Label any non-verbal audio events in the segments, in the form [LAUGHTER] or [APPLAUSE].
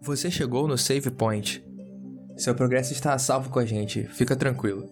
Você chegou no Save Point. Seu progresso está a salvo com a gente, fica tranquilo.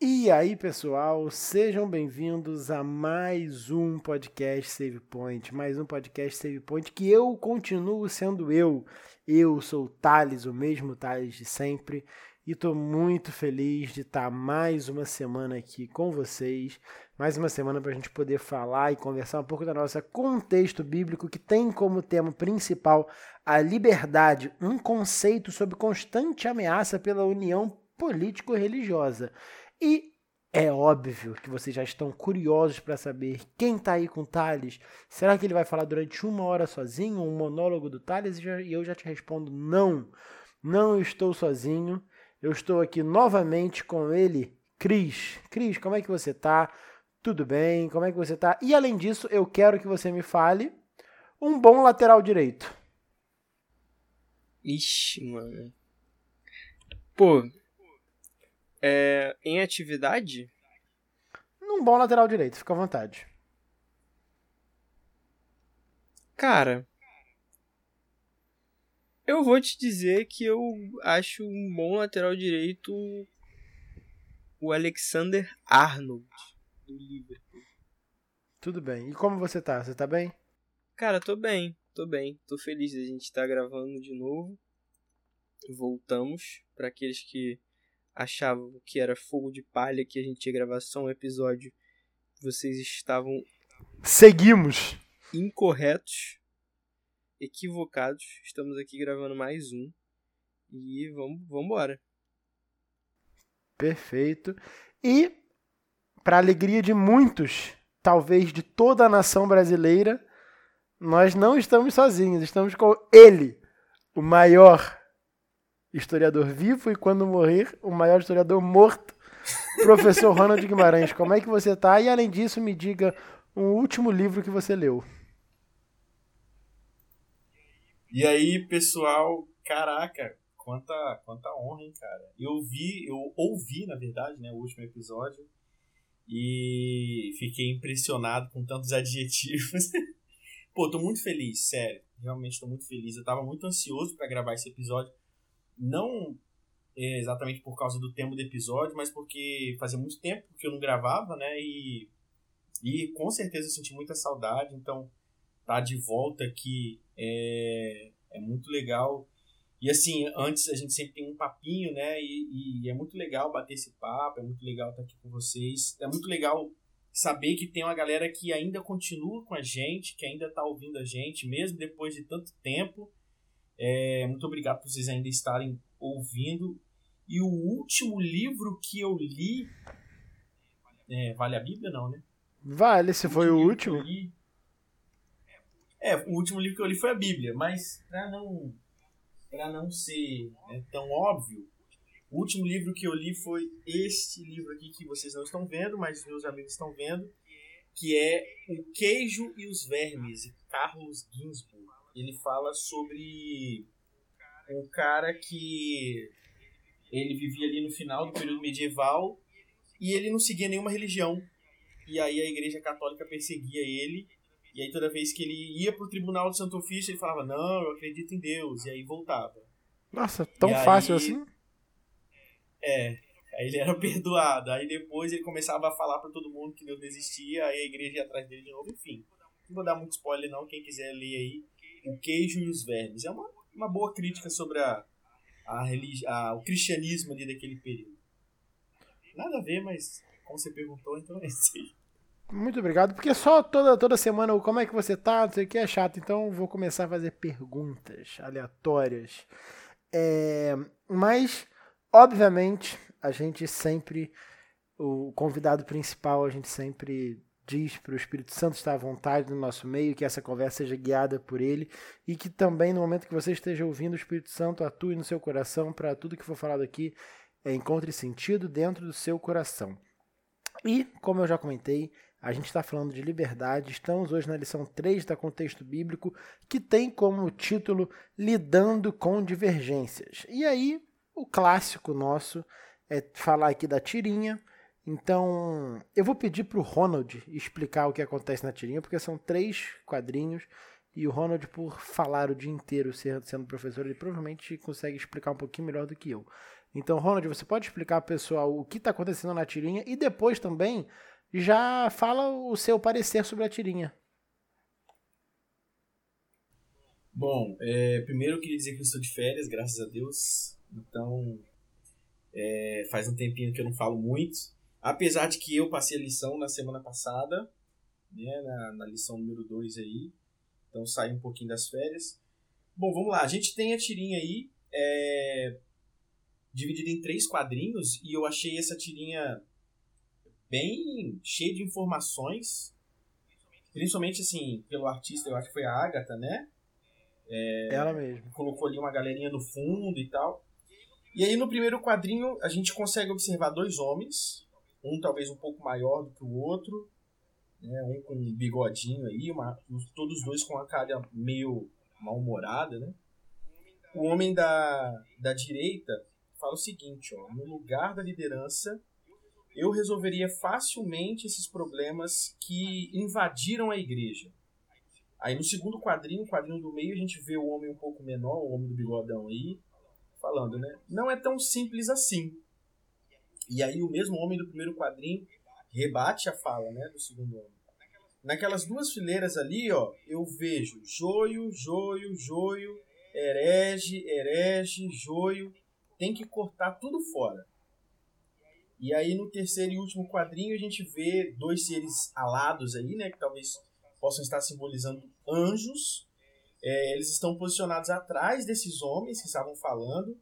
E aí, pessoal, sejam bem-vindos a mais um podcast Save Point, mais um podcast Save Point que eu continuo sendo eu. Eu sou o Thales, o mesmo Thales de sempre, e estou muito feliz de estar mais uma semana aqui com vocês, mais uma semana para a gente poder falar e conversar um pouco da nossa contexto bíblico que tem como tema principal a liberdade, um conceito sob constante ameaça pela união político-religiosa. E é óbvio que vocês já estão curiosos para saber quem está aí com o Thales. Será que ele vai falar durante uma hora sozinho, um monólogo do Thales? E eu já te respondo: não, não estou sozinho. Eu estou aqui novamente com ele, Cris. Cris, como é que você tá? Tudo bem? Como é que você tá? E além disso, eu quero que você me fale um bom lateral direito. Ixi, mano. Pô, é, em atividade? Um bom lateral direito, fica à vontade. Cara, eu vou te dizer que eu acho um bom lateral direito o Alexander Arnold do Liverpool. Tudo bem. E como você tá? Você tá bem? Cara, tô bem, tô bem. Tô feliz de a gente estar tá gravando de novo. Voltamos para aqueles que achavam que era fogo de palha que a gente ia gravar só um episódio. Vocês estavam seguimos incorretos equivocados. Estamos aqui gravando mais um. E vamos, embora. Perfeito. E, para alegria de muitos, talvez de toda a nação brasileira, nós não estamos sozinhos. Estamos com ele, o maior historiador vivo e, quando morrer, o maior historiador morto, professor [LAUGHS] Ronald Guimarães. Como é que você está? E, além disso, me diga um último livro que você leu. E aí, pessoal, caraca, quanta, quanta honra, hein, cara. Eu vi, eu ouvi, na verdade, né, o último episódio e fiquei impressionado com tantos [LAUGHS] adjetivos. Pô, tô muito feliz, sério. Realmente tô muito feliz. Eu tava muito ansioso para gravar esse episódio. Não é, exatamente por causa do tema do episódio, mas porque fazia muito tempo que eu não gravava, né? E, e com certeza eu senti muita saudade. Então, tá de volta aqui é, é muito legal. E assim, antes a gente sempre tem um papinho, né? E, e, é muito legal bater esse papo, é muito legal estar aqui com vocês. É muito legal saber que tem uma galera que ainda continua com a gente, que ainda está ouvindo a gente, mesmo depois de tanto tempo. É, muito obrigado por vocês ainda estarem ouvindo. E o último livro que eu li. É, vale a Bíblia, não, né? Vale, se foi o último. É, o último livro que eu li foi a Bíblia, mas para não para não ser né, tão óbvio, o último livro que eu li foi este livro aqui que vocês não estão vendo, mas meus amigos estão vendo, que é O Queijo e os Vermes, de Carlos Ginsburg. Ele fala sobre um cara que ele vivia ali no final do período medieval e ele não seguia nenhuma religião. E aí a igreja católica perseguia ele e aí toda vez que ele ia pro tribunal do Santo Ofício, ele falava, não, eu acredito em Deus. E aí voltava. Nossa, tão e fácil aí, assim? É. Aí ele era [LAUGHS] perdoado. Aí depois ele começava a falar para todo mundo que Deus não existia, aí a igreja ia atrás dele de novo, enfim. Não vou dar muito spoiler não, quem quiser ler aí. O Queijo e os Vermes. É uma, uma boa crítica sobre a, a, religi a o cristianismo ali daquele período. Nada a ver, mas como você perguntou, então é isso aí. Muito obrigado, porque só toda, toda semana como é que você tá, não sei o que é chato, então vou começar a fazer perguntas aleatórias. É, mas, obviamente, a gente sempre, o convidado principal, a gente sempre diz para o Espírito Santo estar à vontade no nosso meio, que essa conversa seja guiada por ele e que também no momento que você esteja ouvindo, o Espírito Santo atue no seu coração para tudo que for falado aqui é, encontre sentido dentro do seu coração. E, como eu já comentei, a gente está falando de liberdade. Estamos hoje na lição 3 da Contexto Bíblico, que tem como título Lidando com Divergências. E aí, o clássico nosso é falar aqui da tirinha Então, eu vou pedir pro Ronald explicar o que acontece na tirinha, porque são três quadrinhos e o Ronald, por falar o dia inteiro sendo professor, ele provavelmente consegue explicar um pouquinho melhor do que eu. Então, Ronald, você pode explicar pessoal o que está acontecendo na tirinha e depois também já fala o seu parecer sobre a tirinha. Bom, é, primeiro eu queria dizer que eu estou de férias, graças a Deus. Então, é, faz um tempinho que eu não falo muito. Apesar de que eu passei a lição na semana passada, né, na, na lição número 2 aí. Então saí um pouquinho das férias. Bom, vamos lá. A gente tem a tirinha aí, é, dividida em três quadrinhos, e eu achei essa tirinha bem cheia de informações. Principalmente, assim, pelo artista, eu acho que foi a Agatha, né? É, Ela mesmo. Colocou ali uma galerinha no fundo e tal. E aí no primeiro quadrinho a gente consegue observar dois homens, um talvez um pouco maior do que o outro, né, um com um bigodinho aí, uma, todos dois com a cara meio mal-humorada, né? O homem da, da direita fala o seguinte, ó, no lugar da liderança, eu resolveria facilmente esses problemas que invadiram a igreja. Aí no segundo quadrinho, quadrinho do meio, a gente vê o homem um pouco menor, o homem do bigodão aí, falando, né? Não é tão simples assim. E aí o mesmo homem do primeiro quadrinho rebate a fala, né, do segundo homem. Naquelas duas fileiras ali, ó, eu vejo joio, joio, joio, herege, herege, joio. Tem que cortar tudo fora. E aí no terceiro e último quadrinho a gente vê dois seres alados aí, né, que talvez possam estar simbolizando anjos. É, eles estão posicionados atrás desses homens que estavam falando.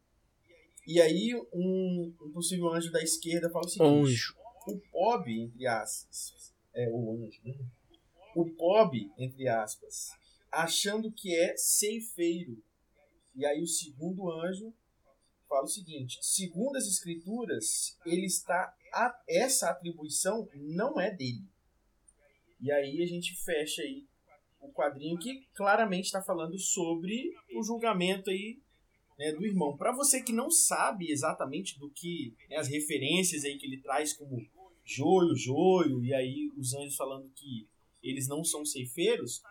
E aí um, um possível anjo da esquerda fala o seguinte: anjo. o pobre, entre aspas, é o anjo, né? o pobre, entre aspas, achando que é ceifeiro. E aí o segundo anjo fala o seguinte: segundo as escrituras, ele está a, essa atribuição não é dele. E aí a gente fecha aí o quadrinho que claramente está falando sobre o julgamento aí né, do irmão. Para você que não sabe exatamente do que né, as referências aí que ele traz como joio, joio e aí os anjos falando que eles não são ceifeiros,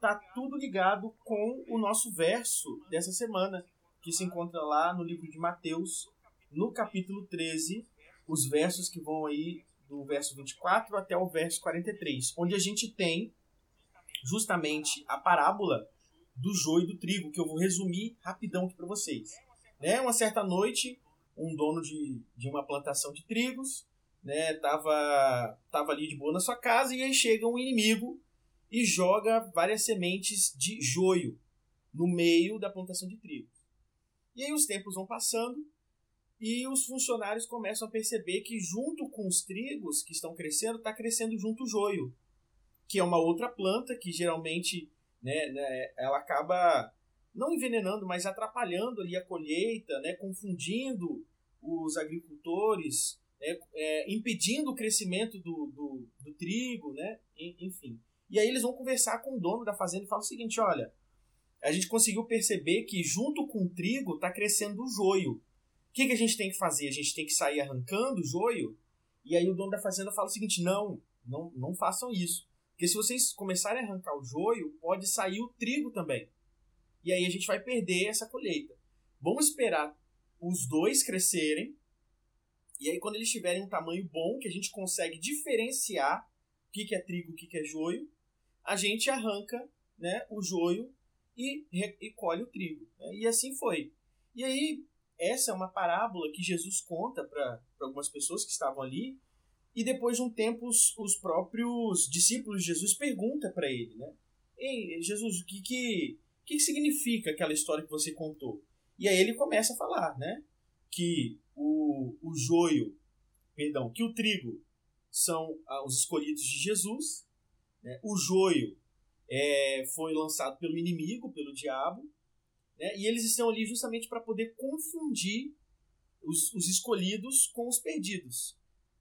tá tudo ligado com o nosso verso dessa semana, que se encontra lá no livro de Mateus, no capítulo 13, os versos que vão aí do verso 24 até o verso 43, onde a gente tem justamente a parábola do joio e do trigo, que eu vou resumir rapidão aqui para vocês. Né? Uma certa noite, um dono de, de uma plantação de trigos né, tava, tava ali de boa na sua casa e aí chega um inimigo e joga várias sementes de joio no meio da plantação de trigo. E aí os tempos vão passando e os funcionários começam a perceber que junto com os trigos que estão crescendo, está crescendo junto o joio, que é uma outra planta que geralmente né, né, ela acaba não envenenando, mas atrapalhando ali a colheita, né, confundindo os agricultores, né, é, impedindo o crescimento do, do, do trigo, né, enfim. E aí eles vão conversar com o dono da fazenda e falam o seguinte, olha, a gente conseguiu perceber que junto com o trigo está crescendo o joio que, que a gente tem que fazer? A gente tem que sair arrancando o joio? E aí o dono da fazenda fala o seguinte: não, não, não façam isso. Porque se vocês começarem a arrancar o joio, pode sair o trigo também. E aí a gente vai perder essa colheita. Vamos esperar os dois crescerem. E aí, quando eles tiverem um tamanho bom, que a gente consegue diferenciar o que, que é trigo e o que, que é joio, a gente arranca né, o joio e, e colhe o trigo. Né? E assim foi. E aí, essa é uma parábola que Jesus conta para algumas pessoas que estavam ali. E depois de um tempo, os, os próprios discípulos de Jesus perguntam para ele, né? Ei, Jesus, o que, que, que significa aquela história que você contou? E aí ele começa a falar, né? Que o, o joio, perdão, que o trigo são ah, os escolhidos de Jesus, né? o joio é, foi lançado pelo inimigo, pelo diabo, né? E eles estão ali justamente para poder confundir os, os, escolhidos com os perdidos.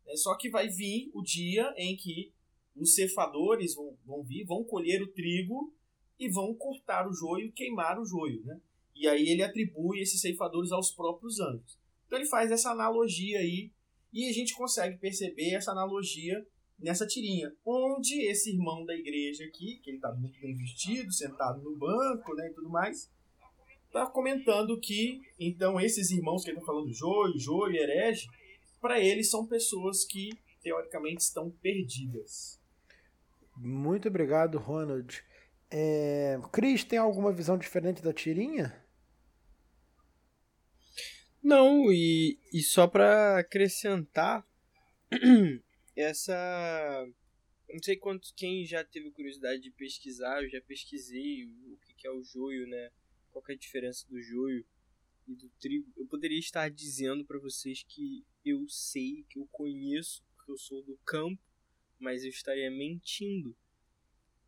Né? Só que vai vir o dia em que os cefadores vão, vão vir, vão colher o trigo e vão cortar o joio, queimar o joio. Né? E aí ele atribui esses ceifadores aos próprios anjos. Então ele faz essa analogia aí E a gente consegue perceber essa analogia nessa tirinha, onde esse irmão da igreja aqui, que ele está muito bem vestido, sentado no banco, né, e tudo mais, está comentando que, então, esses irmãos que ele está falando, joio, joio, herege, para eles são pessoas que, teoricamente, estão perdidas. Muito obrigado, Ronald. É... Cris, tem alguma visão diferente da tirinha? Não, e, e só para acrescentar, [CLEARS THROAT] essa. Não sei quanto quem já teve curiosidade de pesquisar, eu já pesquisei o que é o joio, né? Qual é a diferença do joio e do trigo. Eu poderia estar dizendo para vocês que eu sei, que eu conheço, porque eu sou do campo, mas eu estaria mentindo.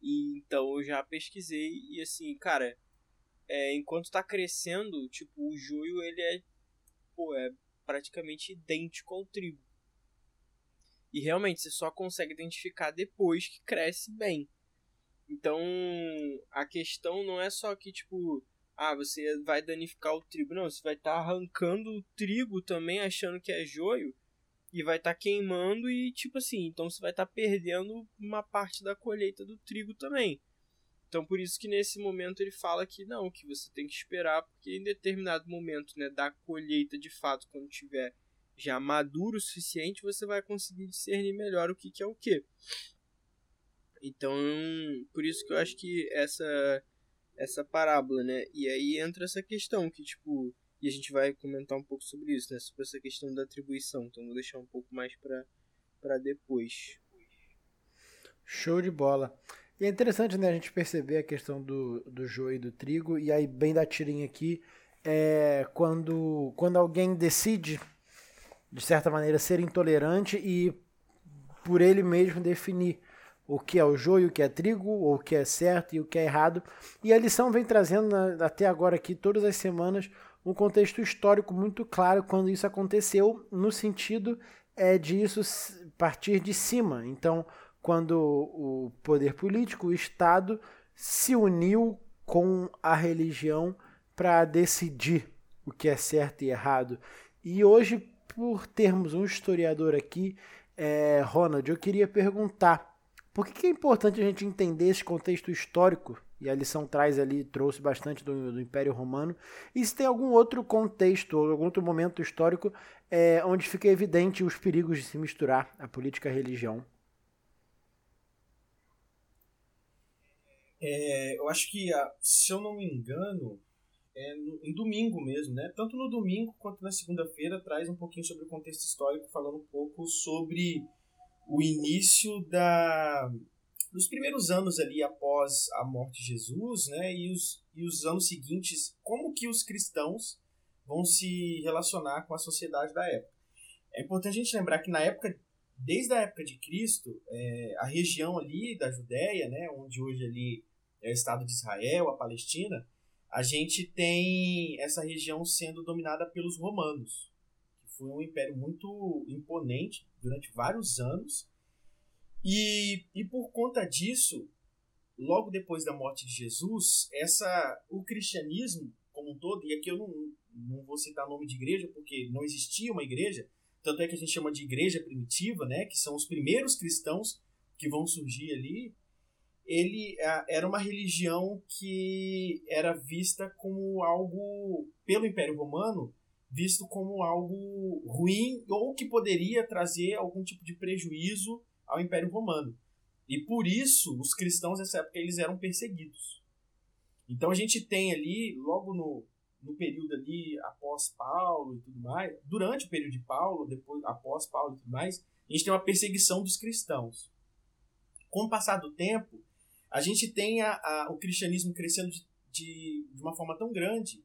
E então eu já pesquisei e assim, cara, é, enquanto tá crescendo, tipo, o joio ele é, pô, é praticamente idêntico ao trigo. E realmente você só consegue identificar depois que cresce bem. Então, a questão não é só que, tipo, ah, você vai danificar o trigo. Não, você vai estar tá arrancando o trigo também, achando que é joio, e vai estar tá queimando, e tipo assim, então você vai estar tá perdendo uma parte da colheita do trigo também. Então, por isso que nesse momento ele fala que não, que você tem que esperar, porque em determinado momento, né, da colheita de fato, quando tiver já maduro o suficiente, você vai conseguir discernir melhor o que, que é o que. Então, por isso que eu acho que essa essa parábola, né? E aí entra essa questão que tipo, e a gente vai comentar um pouco sobre isso, né? Sobre essa questão da atribuição. Então, vou deixar um pouco mais para para depois. Show de bola. E é interessante, né, a gente perceber a questão do, do joio e do trigo, e aí bem da tirinha aqui, é quando, quando alguém decide de certa maneira, ser intolerante e por ele mesmo definir o que é o joio, o que é trigo, o que é certo e o que é errado. E a lição vem trazendo até agora aqui, todas as semanas, um contexto histórico muito claro quando isso aconteceu, no sentido é, de isso partir de cima. Então, quando o poder político, o Estado, se uniu com a religião para decidir o que é certo e errado. E hoje, por termos um historiador aqui, é, Ronald, eu queria perguntar por que, que, é importante a gente entender esse contexto histórico, e a lição traz ali, trouxe bastante do, do Império Romano, e se tem algum outro contexto, ou algum outro momento histórico é, onde fica evidente os perigos de se misturar a política e a religião. É, eu acho que, se eu não me engano, é, no, em domingo mesmo, né? Tanto no domingo quanto na segunda-feira traz um pouquinho sobre o contexto histórico, falando um pouco sobre o início da dos primeiros anos ali após a morte de Jesus, né? E os, e os anos seguintes, como que os cristãos vão se relacionar com a sociedade da época. É importante a gente lembrar que na época, desde a época de Cristo, é, a região ali da Judéia, né? Onde hoje ali é o Estado de Israel, a Palestina, a gente tem essa região sendo dominada pelos romanos, que foi um império muito imponente durante vários anos. E, e por conta disso, logo depois da morte de Jesus, essa o cristianismo como um todo, e aqui eu não, não vou citar nome de igreja porque não existia uma igreja, tanto é que a gente chama de igreja primitiva, né, que são os primeiros cristãos que vão surgir ali, ele era uma religião que era vista como algo, pelo Império Romano, visto como algo ruim ou que poderia trazer algum tipo de prejuízo ao Império Romano. E por isso, os cristãos nessa época eles eram perseguidos. Então a gente tem ali, logo no, no período ali após Paulo e tudo mais, durante o período de Paulo, depois após Paulo e tudo mais, a gente tem uma perseguição dos cristãos. Com o passar do tempo, a gente tem a, a, o cristianismo crescendo de, de, de, uma forma tão grande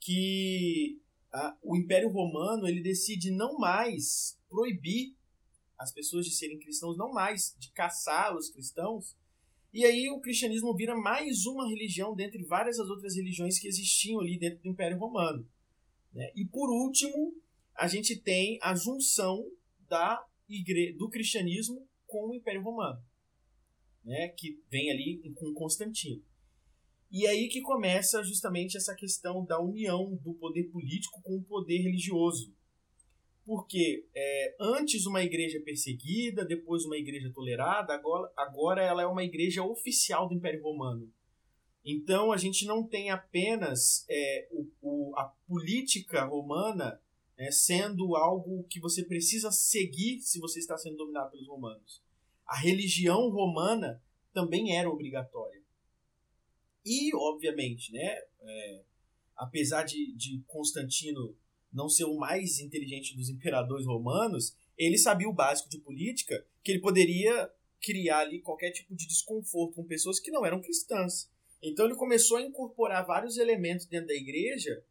que a, o Império Romano ele decide não mais proibir as pessoas de serem cristãos, não mais de caçar os cristãos. E aí o cristianismo vira mais uma religião dentre várias as outras religiões que existiam ali dentro do Império Romano. Né? E por último, a gente tem a junção da igre do cristianismo com o Império Romano né, que vem ali com Constantino. E aí que começa justamente essa questão da união do poder político com o poder religioso. porque é, antes uma igreja perseguida, depois uma igreja tolerada, agora, agora ela é uma igreja oficial do Império Romano. Então a gente não tem apenas é, o, o, a política romana é, sendo algo que você precisa seguir se você está sendo dominado pelos romanos. A religião romana também era obrigatória. E, obviamente, né, é, apesar de, de Constantino não ser o mais inteligente dos imperadores romanos, ele sabia o básico de política, que ele poderia criar ali qualquer tipo de desconforto com pessoas que não eram cristãs. Então ele começou a incorporar vários elementos dentro da igreja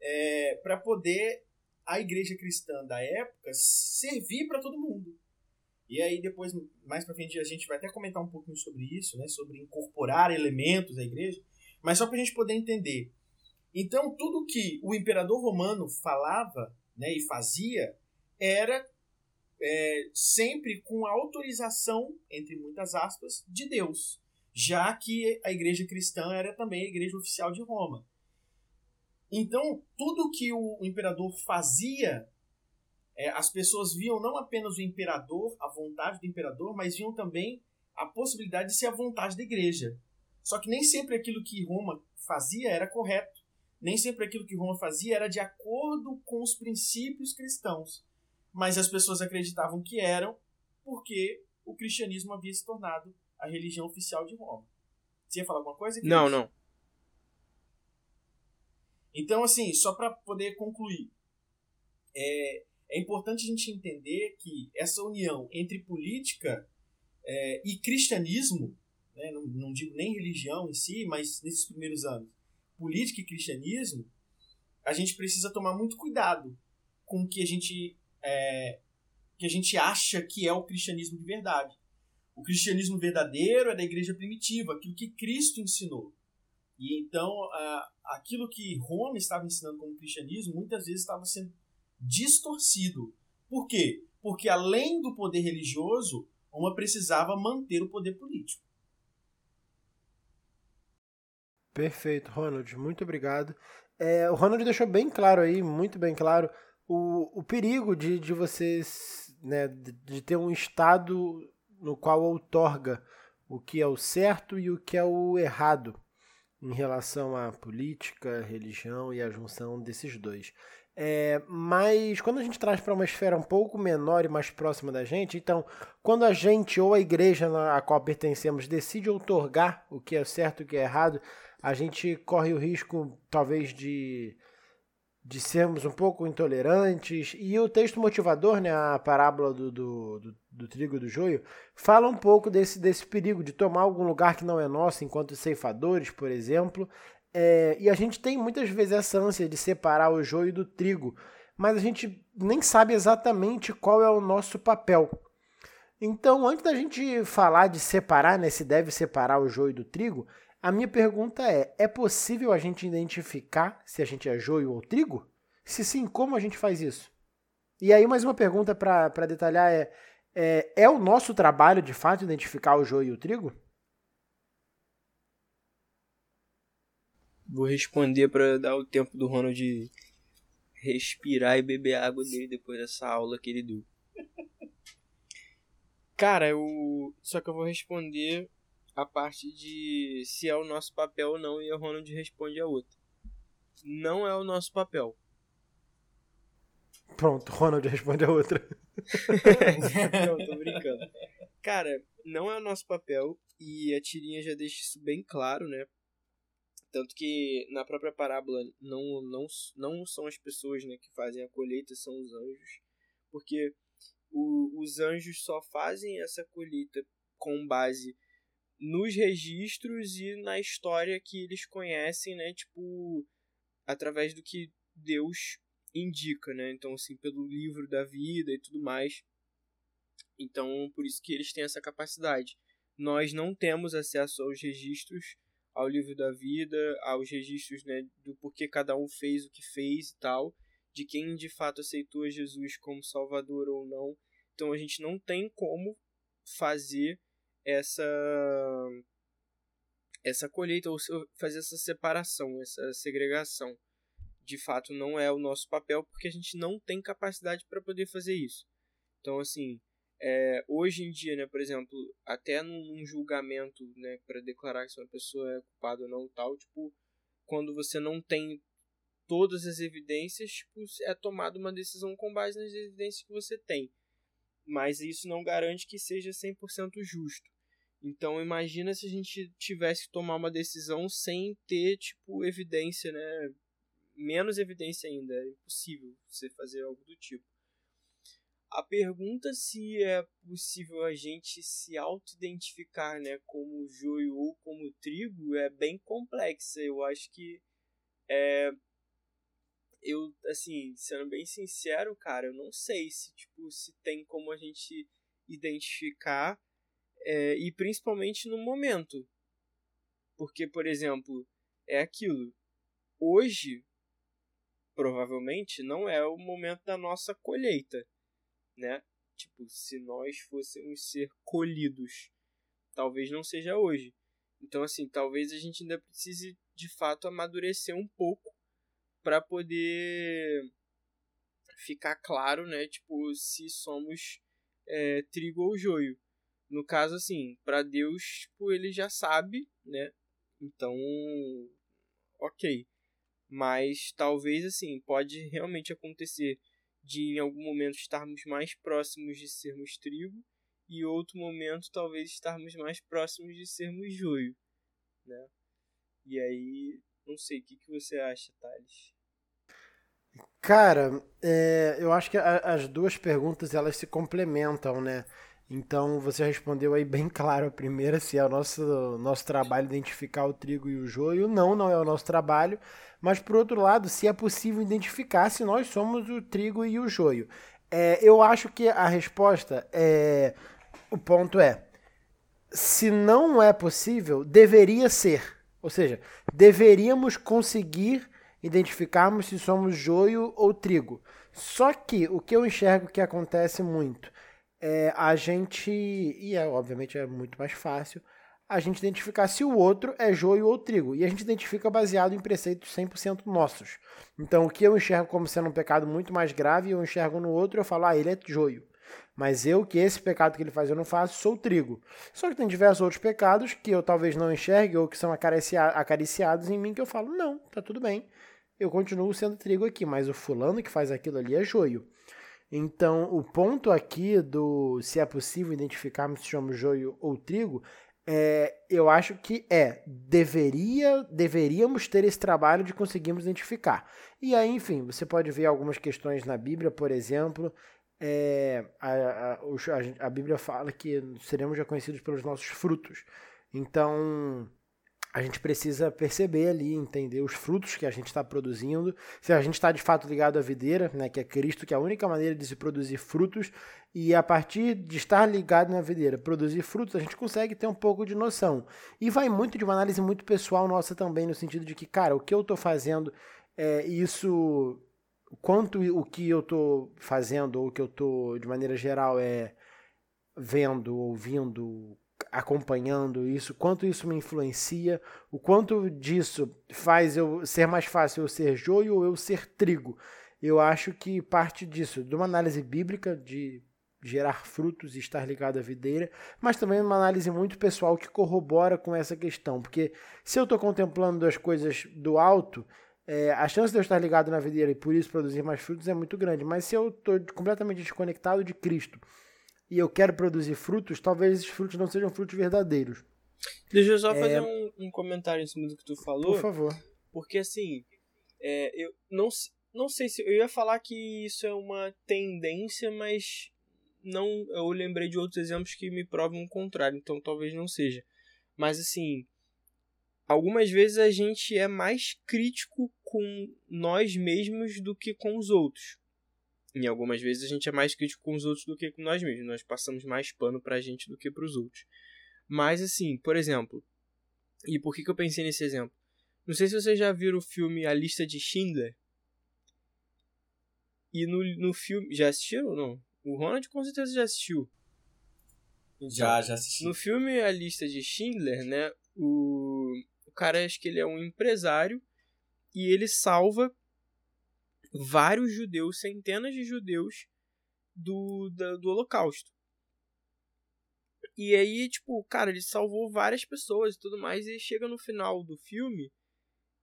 é, para poder a igreja cristã da época servir para todo mundo. E aí depois, mais para frente, a gente vai até comentar um pouquinho sobre isso, né, sobre incorporar elementos da igreja, mas só para a gente poder entender então, tudo que o imperador romano falava né, e fazia era é, sempre com a autorização, entre muitas aspas, de Deus, já que a igreja cristã era também a igreja oficial de Roma. Então, tudo que o imperador fazia, é, as pessoas viam não apenas o imperador, a vontade do imperador, mas viam também a possibilidade de ser a vontade da igreja. Só que nem sempre aquilo que Roma fazia era correto nem sempre aquilo que Roma fazia era de acordo com os princípios cristãos, mas as pessoas acreditavam que eram porque o cristianismo havia se tornado a religião oficial de Roma. Você ia falar alguma coisa? Não, não. Então, assim, só para poder concluir, é, é importante a gente entender que essa união entre política é, e cristianismo, né, não, não digo nem religião em si, mas nesses primeiros anos, política e cristianismo, a gente precisa tomar muito cuidado com o que a gente é, que a gente acha que é o cristianismo de verdade. O cristianismo verdadeiro é da igreja primitiva, aquilo que Cristo ensinou. E então, aquilo que Roma estava ensinando como cristianismo, muitas vezes estava sendo distorcido. Por quê? Porque além do poder religioso, Roma precisava manter o poder político. Perfeito, Ronald, muito obrigado. É, o Ronald deixou bem claro aí, muito bem claro, o, o perigo de, de vocês, né, de ter um Estado no qual outorga o que é o certo e o que é o errado em relação à política, religião e a junção desses dois. É, mas quando a gente traz para uma esfera um pouco menor e mais próxima da gente, então, quando a gente ou a igreja a qual pertencemos decide outorgar o que é certo e o que é errado, a gente corre o risco, talvez, de, de sermos um pouco intolerantes. E o texto motivador, né, a parábola do, do, do, do trigo e do joio, fala um pouco desse, desse perigo de tomar algum lugar que não é nosso, enquanto ceifadores, por exemplo. É, e a gente tem muitas vezes essa ânsia de separar o joio do trigo, mas a gente nem sabe exatamente qual é o nosso papel. Então, antes da gente falar de separar, né, se deve separar o joio do trigo, a minha pergunta é: é possível a gente identificar se a gente é joio ou trigo? Se sim, como a gente faz isso? E aí, mais uma pergunta para detalhar é, é: é o nosso trabalho de fato identificar o joio e o trigo? Vou responder para dar o tempo do Ronald respirar e beber água dele depois dessa aula que ele deu. Cara, eu. Só que eu vou responder a parte de se é o nosso papel ou não e a Ronald responde a outra. Não é o nosso papel. Pronto, Ronald responde a outra. [LAUGHS] não, tô brincando. Cara, não é o nosso papel e a tirinha já deixa isso bem claro, né? Tanto que na própria parábola não, não, não são as pessoas né, que fazem a colheita, são os anjos. Porque o, os anjos só fazem essa colheita com base nos registros e na história que eles conhecem, né? Tipo, através do que Deus indica, né? Então, assim, pelo livro da vida e tudo mais. Então, por isso que eles têm essa capacidade. Nós não temos acesso aos registros, ao livro da vida, aos registros, né, do porquê cada um fez o que fez e tal, de quem de fato aceitou Jesus como Salvador ou não. Então, a gente não tem como fazer essa essa colheita ou fazer essa separação, essa segregação de fato não é o nosso papel porque a gente não tem capacidade para poder fazer isso. Então, assim, é, hoje em dia, né, por exemplo, até num, julgamento, né, para declarar se uma pessoa é culpada ou não, tal, tipo, quando você não tem todas as evidências, tipo, é tomada uma decisão com base nas evidências que você tem. Mas isso não garante que seja 100% justo. Então imagina se a gente tivesse que tomar uma decisão sem ter tipo evidência, né? Menos evidência ainda, é impossível você fazer algo do tipo. A pergunta se é possível a gente se auto-identificar né, como joio ou como trigo é bem complexa. Eu acho que é, eu, assim, sendo bem sincero, cara, eu não sei se, tipo, se tem como a gente identificar é, e principalmente no momento. Porque, por exemplo, é aquilo. Hoje, provavelmente, não é o momento da nossa colheita né? Tipo, se nós fôssemos ser colhidos, talvez não seja hoje. Então, assim, talvez a gente ainda precise de fato amadurecer um pouco para poder ficar claro, né? Tipo, se somos é, trigo ou joio. No caso, assim, para Deus, tipo, ele já sabe, né? Então, ok. Mas talvez, assim, pode realmente acontecer de em algum momento estarmos mais próximos de sermos trigo e outro momento talvez estarmos mais próximos de sermos joio, né? E aí, não sei, o que, que você acha, Thales? Cara, é, eu acho que a, as duas perguntas elas se complementam, né? Então você respondeu aí bem [LAUGHS] claro a primeira, se é o nosso, nosso trabalho identificar o trigo e o joio. Não, não é o nosso trabalho. Mas por outro lado, se é possível identificar se nós somos o trigo e o joio. É, eu acho que a resposta é. O ponto é. Se não é possível, deveria ser. Ou seja, deveríamos conseguir identificarmos se somos joio ou trigo. Só que o que eu enxergo que acontece muito é, a gente, e é, obviamente é muito mais fácil, a gente identificar se o outro é joio ou trigo. E a gente identifica baseado em preceitos 100% nossos. Então, o que eu enxergo como sendo um pecado muito mais grave, eu enxergo no outro, eu falo, ah, ele é joio. Mas eu, que esse pecado que ele faz eu não faço, sou trigo. Só que tem diversos outros pecados que eu talvez não enxergue ou que são acariciados em mim que eu falo, não, tá tudo bem. Eu continuo sendo trigo aqui, mas o fulano que faz aquilo ali é joio. Então, o ponto aqui do se é possível identificarmos se chama joio ou trigo, é, eu acho que é, deveria, deveríamos ter esse trabalho de conseguirmos identificar. E aí, enfim, você pode ver algumas questões na Bíblia, por exemplo, é, a, a, a, a Bíblia fala que seremos reconhecidos pelos nossos frutos. Então, a gente precisa perceber ali, entender os frutos que a gente está produzindo, se a gente está de fato ligado à videira, né, que é Cristo, que é a única maneira de se produzir frutos, e a partir de estar ligado na videira, produzir frutos, a gente consegue ter um pouco de noção. E vai muito de uma análise muito pessoal nossa também, no sentido de que, cara, o que eu estou fazendo, é, isso, quanto o que eu estou fazendo, ou o que eu estou, de maneira geral, é vendo, ouvindo, acompanhando isso, quanto isso me influencia, o quanto disso faz eu ser mais fácil eu ser joio ou eu ser trigo. Eu acho que parte disso, de uma análise bíblica de gerar frutos e estar ligado à videira, mas também uma análise muito pessoal que corrobora com essa questão, porque se eu estou contemplando as coisas do alto, é, a chance de eu estar ligado na videira e por isso produzir mais frutos é muito grande, mas se eu estou completamente desconectado de Cristo e eu quero produzir frutos, talvez esses frutos não sejam frutos verdadeiros. Deixa eu só é... fazer um, um, comentário em cima do que tu falou. Por favor. Porque assim, é, eu não, não sei se. Eu ia falar que isso é uma tendência, mas não eu lembrei de outros exemplos que me provam o contrário, então talvez não seja. Mas assim, algumas vezes a gente é mais crítico com nós mesmos do que com os outros. Em algumas vezes a gente é mais crítico com os outros do que com nós mesmos. Nós passamos mais pano pra gente do que pros outros. Mas assim, por exemplo, e por que, que eu pensei nesse exemplo? Não sei se vocês já viram o filme A Lista de Schindler. E no, no filme. Já assistiram ou não? O Ronald com certeza já assistiu. Já, já assisti. No filme A Lista de Schindler, né? O, o cara, acho que ele é um empresário. E ele salva vários judeus, centenas de judeus do, do, do Holocausto. E aí, tipo, cara, ele salvou várias pessoas e tudo mais, e chega no final do filme,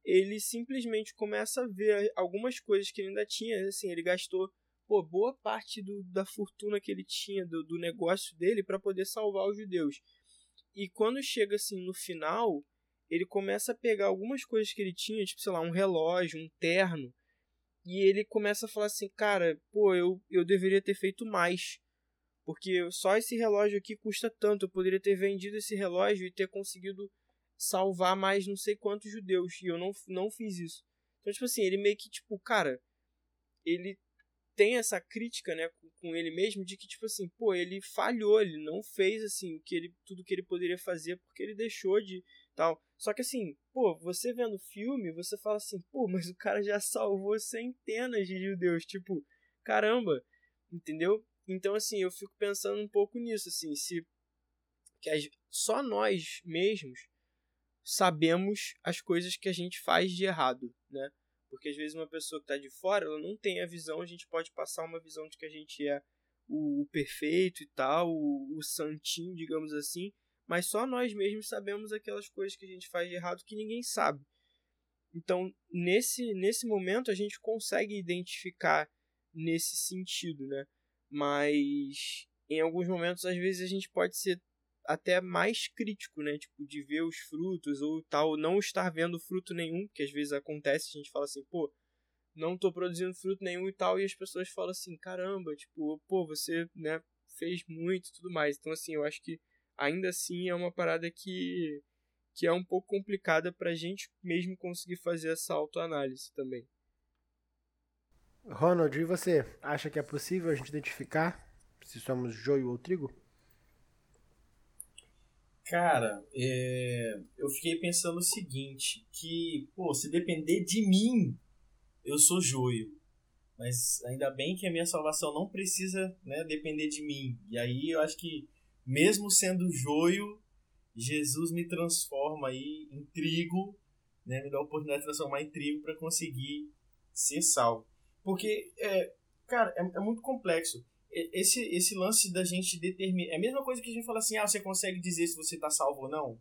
ele simplesmente começa a ver algumas coisas que ele ainda tinha, assim, ele gastou pô, boa parte do, da fortuna que ele tinha, do, do negócio dele, para poder salvar os judeus. E quando chega assim no final, ele começa a pegar algumas coisas que ele tinha, tipo, sei lá, um relógio, um terno, e ele começa a falar assim, cara, pô, eu, eu deveria ter feito mais. Porque só esse relógio aqui custa tanto. Eu poderia ter vendido esse relógio e ter conseguido salvar mais não sei quantos judeus. E eu não, não fiz isso. Então, tipo assim, ele meio que, tipo, cara, ele tem essa crítica, né, com, ele mesmo de que, tipo assim, pô, ele falhou, ele não fez, assim, o que ele, tudo que ele poderia fazer porque ele deixou de tal. Só que assim, pô, você vendo o filme, você fala assim, pô, mas o cara já salvou centenas de judeus, tipo, caramba, entendeu? Então assim, eu fico pensando um pouco nisso, assim, se que as, só nós mesmos sabemos as coisas que a gente faz de errado, né? Porque às vezes uma pessoa que está de fora, ela não tem a visão, a gente pode passar uma visão de que a gente é o, o perfeito e tal, o, o santinho, digamos assim, mas só nós mesmos sabemos aquelas coisas que a gente faz de errado que ninguém sabe. Então, nesse, nesse momento, a gente consegue identificar nesse sentido, né? Mas em alguns momentos, às vezes, a gente pode ser até mais crítico, né? Tipo, de ver os frutos ou tal, não estar vendo fruto nenhum, que às vezes acontece, a gente fala assim, pô, não tô produzindo fruto nenhum e tal, e as pessoas falam assim, caramba, tipo, pô, você, né, fez muito e tudo mais. Então, assim, eu acho que ainda assim é uma parada que, que é um pouco complicada para a gente mesmo conseguir fazer essa autoanálise também. Ronald, e você? Acha que é possível a gente identificar se somos joio ou trigo? Cara, é... eu fiquei pensando o seguinte, que, pô, se depender de mim, eu sou joio. Mas ainda bem que a minha salvação não precisa né, depender de mim. E aí eu acho que mesmo sendo joio, Jesus me transforma aí em trigo, né? Me dá a oportunidade de transformar em trigo para conseguir ser salvo. Porque, é, cara, é, é, muito complexo. Esse, esse lance da gente determinar. É a mesma coisa que a gente fala assim: ah, você consegue dizer se você tá salvo ou não?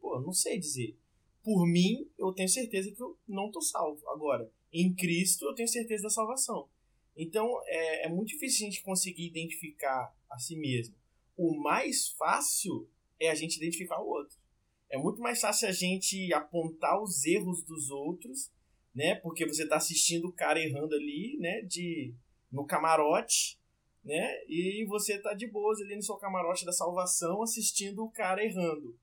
Pô, eu não sei dizer. Por mim, eu tenho certeza que eu não tô salvo. Agora, em Cristo, eu tenho certeza da salvação. Então, é, é muito difícil a gente conseguir identificar a si mesmo o mais fácil é a gente identificar o outro. É muito mais fácil a gente apontar os erros dos outros, né? Porque você está assistindo o cara errando ali, né? De no camarote, né? E você tá de boas ali no seu camarote da salvação assistindo o cara errando.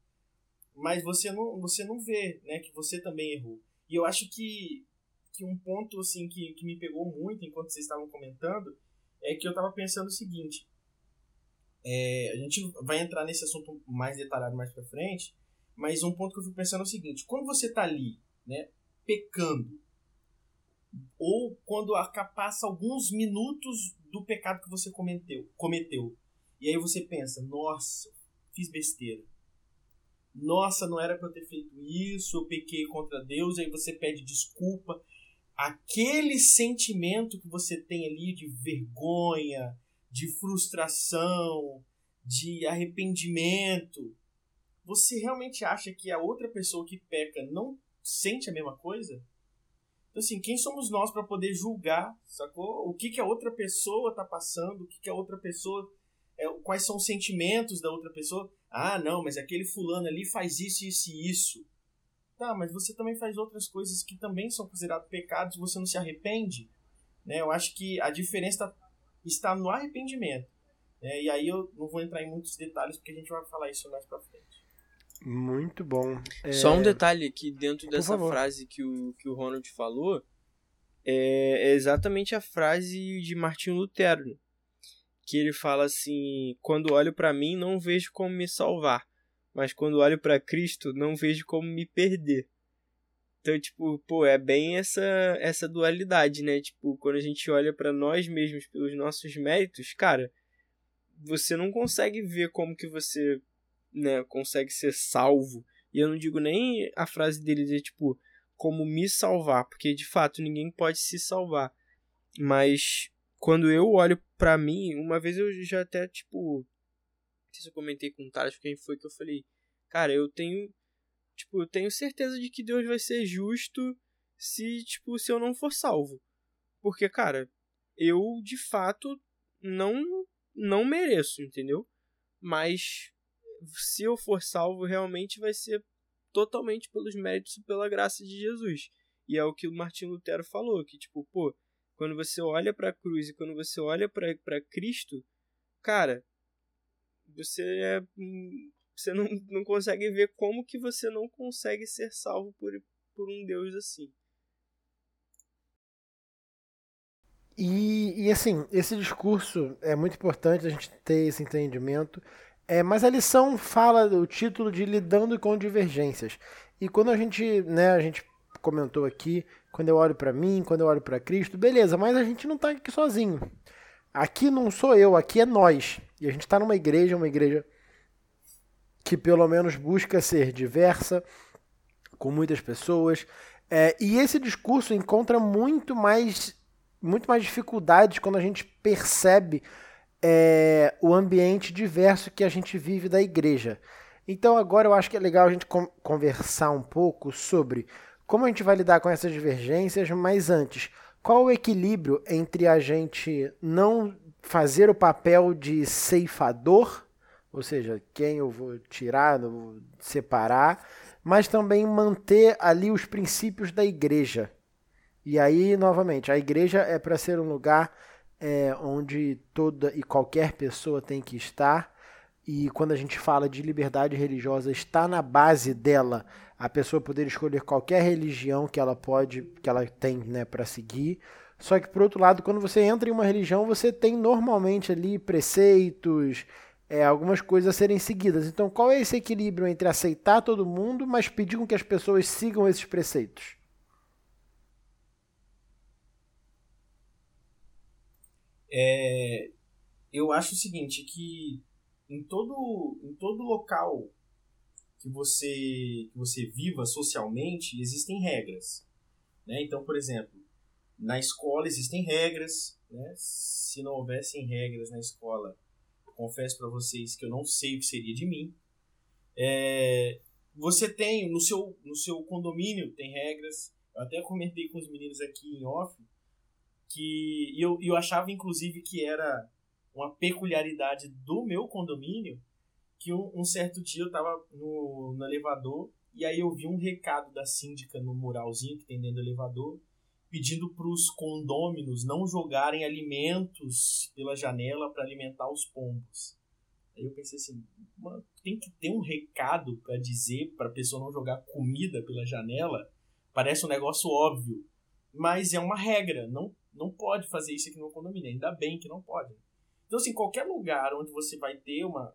Mas você não, você não vê, né? Que você também errou. E eu acho que, que um ponto assim que, que me pegou muito enquanto vocês estavam comentando é que eu estava pensando o seguinte é, a gente vai entrar nesse assunto mais detalhado mais pra frente, mas um ponto que eu fico pensando é o seguinte: quando você tá ali, né, pecando, ou quando passa alguns minutos do pecado que você cometeu, cometeu, e aí você pensa, nossa, fiz besteira. Nossa, não era para eu ter feito isso, eu pequei contra Deus, aí você pede desculpa. Aquele sentimento que você tem ali de vergonha, de frustração, de arrependimento, você realmente acha que a outra pessoa que peca não sente a mesma coisa? Então, assim, quem somos nós para poder julgar, sacou? O que, que a outra pessoa tá passando, o que, que a outra pessoa. É, quais são os sentimentos da outra pessoa? Ah, não, mas aquele fulano ali faz isso, isso e isso. Tá, mas você também faz outras coisas que também são consideradas pecados você não se arrepende? Né? Eu acho que a diferença está está no arrependimento. É, e aí eu não vou entrar em muitos detalhes porque a gente vai falar isso mais pra frente. Muito bom. É... Só um detalhe aqui dentro dessa frase que o, que o Ronald falou é, é exatamente a frase de Martinho Lutero, né? que ele fala assim: quando olho para mim não vejo como me salvar, mas quando olho para Cristo não vejo como me perder. Então, tipo, pô, é bem essa essa dualidade, né? Tipo, quando a gente olha para nós mesmos pelos nossos méritos, cara, você não consegue ver como que você, né, consegue ser salvo. E eu não digo nem a frase dele de tipo, como me salvar, porque de fato ninguém pode se salvar. Mas quando eu olho para mim, uma vez eu já até tipo, não sei se eu comentei com o Thales quem foi que eu falei, cara, eu tenho tipo, eu tenho certeza de que Deus vai ser justo se tipo, se eu não for salvo. Porque, cara, eu de fato não não mereço, entendeu? Mas se eu for salvo, realmente vai ser totalmente pelos méritos e pela graça de Jesus. E é o que o Martin Lutero falou, que tipo, pô, quando você olha para a cruz e quando você olha para Cristo, cara, você é você não, não consegue ver como que você não consegue ser salvo por, por um Deus assim. E, e assim, esse discurso é muito importante a gente ter esse entendimento. É, mas a lição fala o título de lidando com divergências. E quando a gente, né, a gente comentou aqui, quando eu olho para mim, quando eu olho para Cristo, beleza, mas a gente não está aqui sozinho. Aqui não sou eu, aqui é nós. E a gente está numa igreja, uma igreja que pelo menos busca ser diversa, com muitas pessoas. É, e esse discurso encontra muito mais muito mais dificuldades quando a gente percebe é, o ambiente diverso que a gente vive da igreja. Então agora eu acho que é legal a gente conversar um pouco sobre como a gente vai lidar com essas divergências, mas antes, qual o equilíbrio entre a gente não fazer o papel de ceifador, ou seja, quem eu vou tirar, eu vou separar, mas também manter ali os princípios da igreja. E aí, novamente, a igreja é para ser um lugar é, onde toda e qualquer pessoa tem que estar. E quando a gente fala de liberdade religiosa, está na base dela a pessoa poder escolher qualquer religião que ela pode, que ela tem, né, para seguir. Só que por outro lado, quando você entra em uma religião, você tem normalmente ali preceitos, é, algumas coisas a serem seguidas. Então, qual é esse equilíbrio entre aceitar todo mundo, mas pedir com que as pessoas sigam esses preceitos? É, eu acho o seguinte, que em todo, em todo local que você, que você viva socialmente, existem regras. Né? Então, por exemplo, na escola existem regras. Né? Se não houvessem regras na escola, confesso para vocês que eu não sei o que seria de mim. É, você tem, no seu, no seu condomínio, tem regras. Eu até comentei com os meninos aqui em off que eu, eu achava inclusive que era uma peculiaridade do meu condomínio que um, um certo dia eu estava no, no elevador e aí eu vi um recado da síndica no muralzinho que tem dentro do elevador pedindo para os condôminos não jogarem alimentos pela janela para alimentar os pombos. Aí eu pensei assim, mano, tem que ter um recado para dizer para a pessoa não jogar comida pela janela. Parece um negócio óbvio, mas é uma regra, não não pode fazer isso aqui no condomínio. Ainda bem que não pode. Então, assim, qualquer lugar onde você vai ter uma,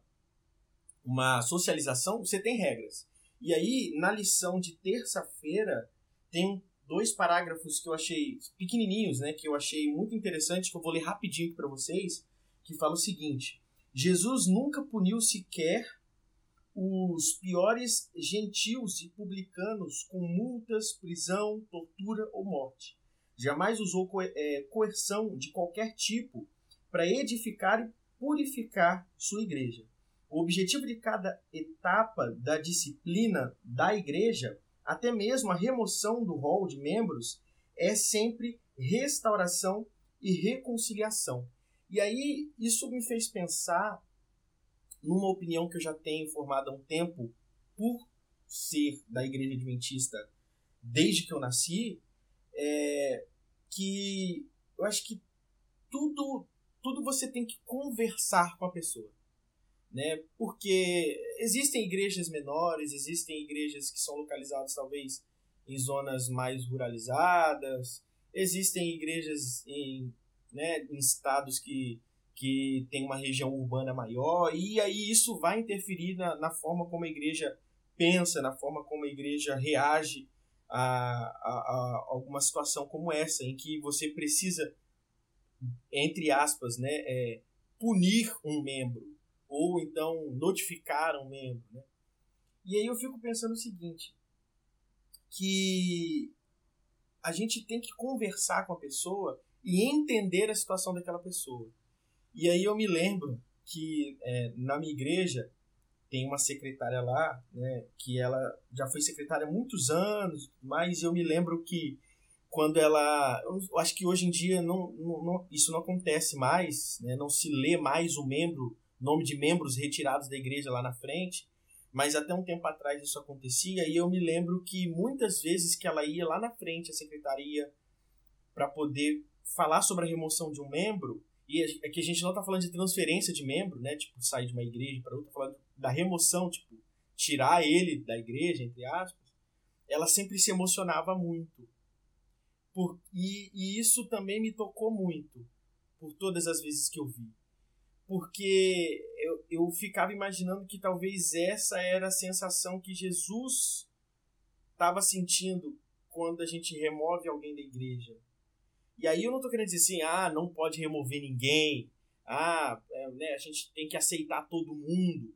uma socialização, você tem regras. E aí, na lição de terça-feira, tem dois parágrafos que eu achei pequenininhos, né, que eu achei muito interessante, que eu vou ler rapidinho para vocês, que fala o seguinte: Jesus nunca puniu sequer os piores gentios e publicanos com multas, prisão, tortura ou morte jamais usou co é, coerção de qualquer tipo para edificar e purificar sua igreja. O objetivo de cada etapa da disciplina da igreja, até mesmo a remoção do rol de membros, é sempre restauração e reconciliação. E aí isso me fez pensar numa opinião que eu já tenho formada há um tempo por ser da igreja adventista desde que eu nasci, é, que eu acho que tudo tudo você tem que conversar com a pessoa, né? Porque existem igrejas menores, existem igrejas que são localizadas talvez em zonas mais ruralizadas, existem igrejas em, né, em estados que que tem uma região urbana maior, e aí isso vai interferir na, na forma como a igreja pensa, na forma como a igreja reage a, a, a alguma situação como essa, em que você precisa, entre aspas, né, é, punir um membro, ou então notificar um membro. Né? E aí eu fico pensando o seguinte, que a gente tem que conversar com a pessoa e entender a situação daquela pessoa. E aí eu me lembro que é, na minha igreja tem uma secretária lá, né, que ela já foi secretária há muitos anos, mas eu me lembro que quando ela. Eu acho que hoje em dia não, não, não, isso não acontece mais, né, não se lê mais o membro, nome de membros retirados da igreja lá na frente, mas até um tempo atrás isso acontecia e eu me lembro que muitas vezes que ela ia lá na frente, a secretaria, para poder falar sobre a remoção de um membro, e é que a gente não está falando de transferência de membro, né? Tipo, sair de uma igreja para outra, tá falando da remoção, tipo, tirar ele da igreja, entre aspas. Ela sempre se emocionava muito. Por, e, e isso também me tocou muito, por todas as vezes que eu vi. Porque eu, eu ficava imaginando que talvez essa era a sensação que Jesus estava sentindo quando a gente remove alguém da igreja e aí eu não tô querendo dizer assim, ah, não pode remover ninguém, ah, é, né, a gente tem que aceitar todo mundo.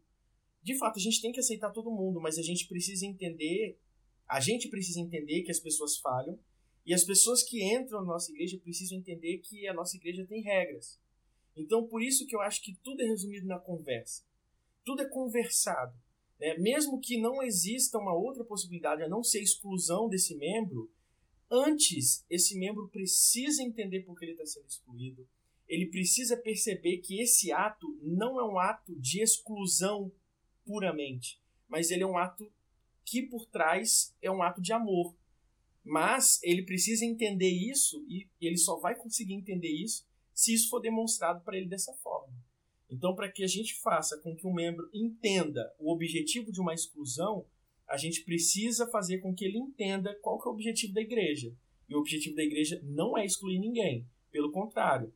De fato, a gente tem que aceitar todo mundo, mas a gente precisa entender, a gente precisa entender que as pessoas falham, e as pessoas que entram na nossa igreja precisam entender que a nossa igreja tem regras. Então, por isso que eu acho que tudo é resumido na conversa. Tudo é conversado. Né? Mesmo que não exista uma outra possibilidade, a não ser exclusão desse membro, Antes, esse membro precisa entender por que ele está sendo excluído. Ele precisa perceber que esse ato não é um ato de exclusão puramente, mas ele é um ato que por trás é um ato de amor. Mas ele precisa entender isso e ele só vai conseguir entender isso se isso for demonstrado para ele dessa forma. Então, para que a gente faça com que um membro entenda o objetivo de uma exclusão, a gente precisa fazer com que ele entenda qual que é o objetivo da igreja. E o objetivo da igreja não é excluir ninguém, pelo contrário.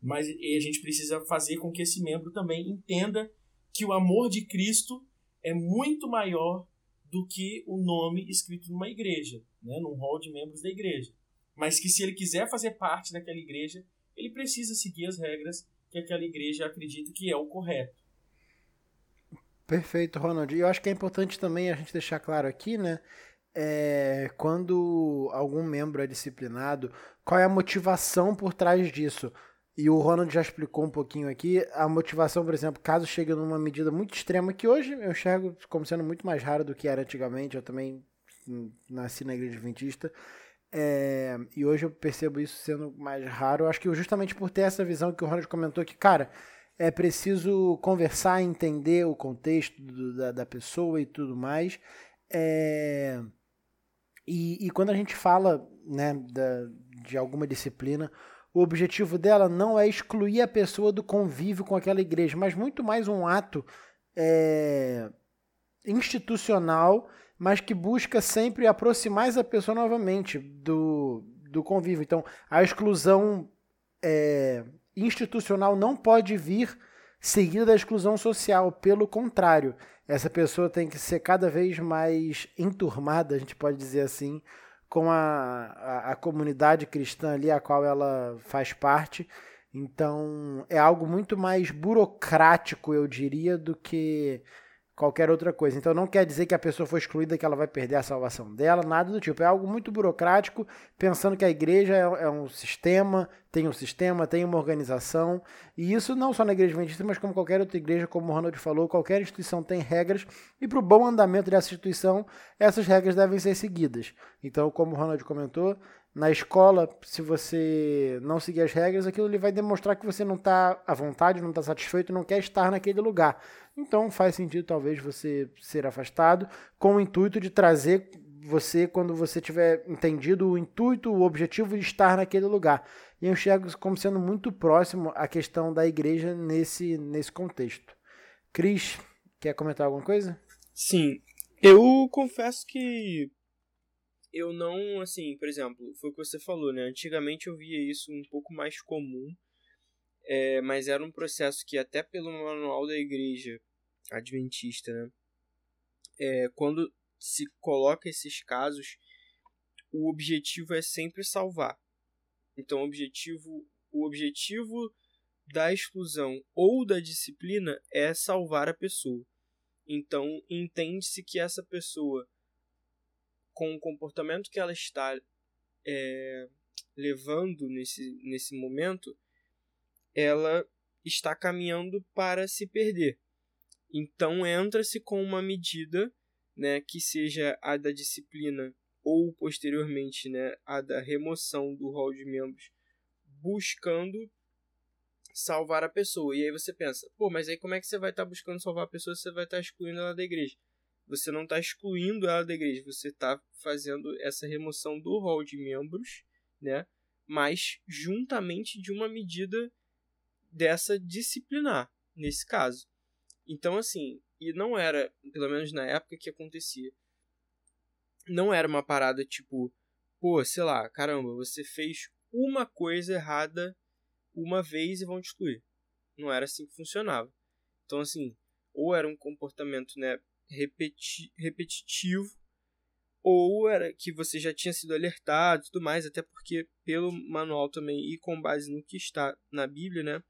Mas a gente precisa fazer com que esse membro também entenda que o amor de Cristo é muito maior do que o nome escrito numa igreja, né, num hall de membros da igreja. Mas que se ele quiser fazer parte daquela igreja, ele precisa seguir as regras que aquela igreja acredita que é o correto. Perfeito, Ronald. E eu acho que é importante também a gente deixar claro aqui, né? É, quando algum membro é disciplinado, qual é a motivação por trás disso? E o Ronald já explicou um pouquinho aqui. A motivação, por exemplo, caso chegue numa medida muito extrema, que hoje eu enxergo como sendo muito mais raro do que era antigamente. Eu também nasci na igreja adventista. É, e hoje eu percebo isso sendo mais raro. Eu acho que justamente por ter essa visão que o Ronald comentou, que, cara, é preciso conversar, entender o contexto do, da, da, pessoa e tudo mais. É, e, e, quando a gente fala né, da, de alguma disciplina, o objetivo dela não é excluir a pessoa do convívio com aquela igreja, mas muito mais um ato é, institucional, mas que busca sempre aproximar essa pessoa novamente do, do convívio. Então, a exclusão é, institucional não pode vir seguida da exclusão social. Pelo contrário, essa pessoa tem que ser cada vez mais enturmada, a gente pode dizer assim, com a, a, a comunidade cristã ali a qual ela faz parte. Então é algo muito mais burocrático, eu diria, do que qualquer outra coisa. Então não quer dizer que a pessoa foi excluída que ela vai perder a salvação dela, nada do tipo. É algo muito burocrático, pensando que a igreja é, é um sistema, tem um sistema, tem uma organização. E isso não só na igreja adventista, mas como qualquer outra igreja, como o Ronald falou, qualquer instituição tem regras. E para o bom andamento dessa instituição, essas regras devem ser seguidas. Então, como o Ronald comentou, na escola, se você não seguir as regras, aquilo ele vai demonstrar que você não está à vontade, não está satisfeito, não quer estar naquele lugar. Então faz sentido talvez você ser afastado com o intuito de trazer você quando você tiver entendido o intuito, o objetivo de estar naquele lugar. E eu enxergo como sendo muito próximo a questão da igreja nesse, nesse contexto. Cris, quer comentar alguma coisa? Sim. Eu confesso que eu não, assim, por exemplo, foi o que você falou, né? Antigamente eu via isso um pouco mais comum é, mas era um processo que até pelo manual da igreja adventista, né, é, quando se coloca esses casos, o objetivo é sempre salvar. Então, o objetivo, o objetivo da exclusão ou da disciplina é salvar a pessoa. Então, entende-se que essa pessoa com o comportamento que ela está é, levando nesse, nesse momento, ela está caminhando para se perder. Então entra-se com uma medida né, que seja a da disciplina ou posteriormente né, a da remoção do rol de membros, buscando salvar a pessoa. E aí você pensa, pô, mas aí como é que você vai estar tá buscando salvar a pessoa se você vai estar tá excluindo ela da igreja? Você não está excluindo ela da igreja, você está fazendo essa remoção do rol de membros, né? Mas juntamente de uma medida dessa disciplinar, nesse caso. Então, assim, e não era, pelo menos na época que acontecia, não era uma parada tipo, pô, sei lá, caramba, você fez uma coisa errada uma vez e vão te excluir. Não era assim que funcionava. Então, assim, ou era um comportamento né, repeti repetitivo, ou era que você já tinha sido alertado e tudo mais, até porque pelo manual também e com base no que está na Bíblia, né?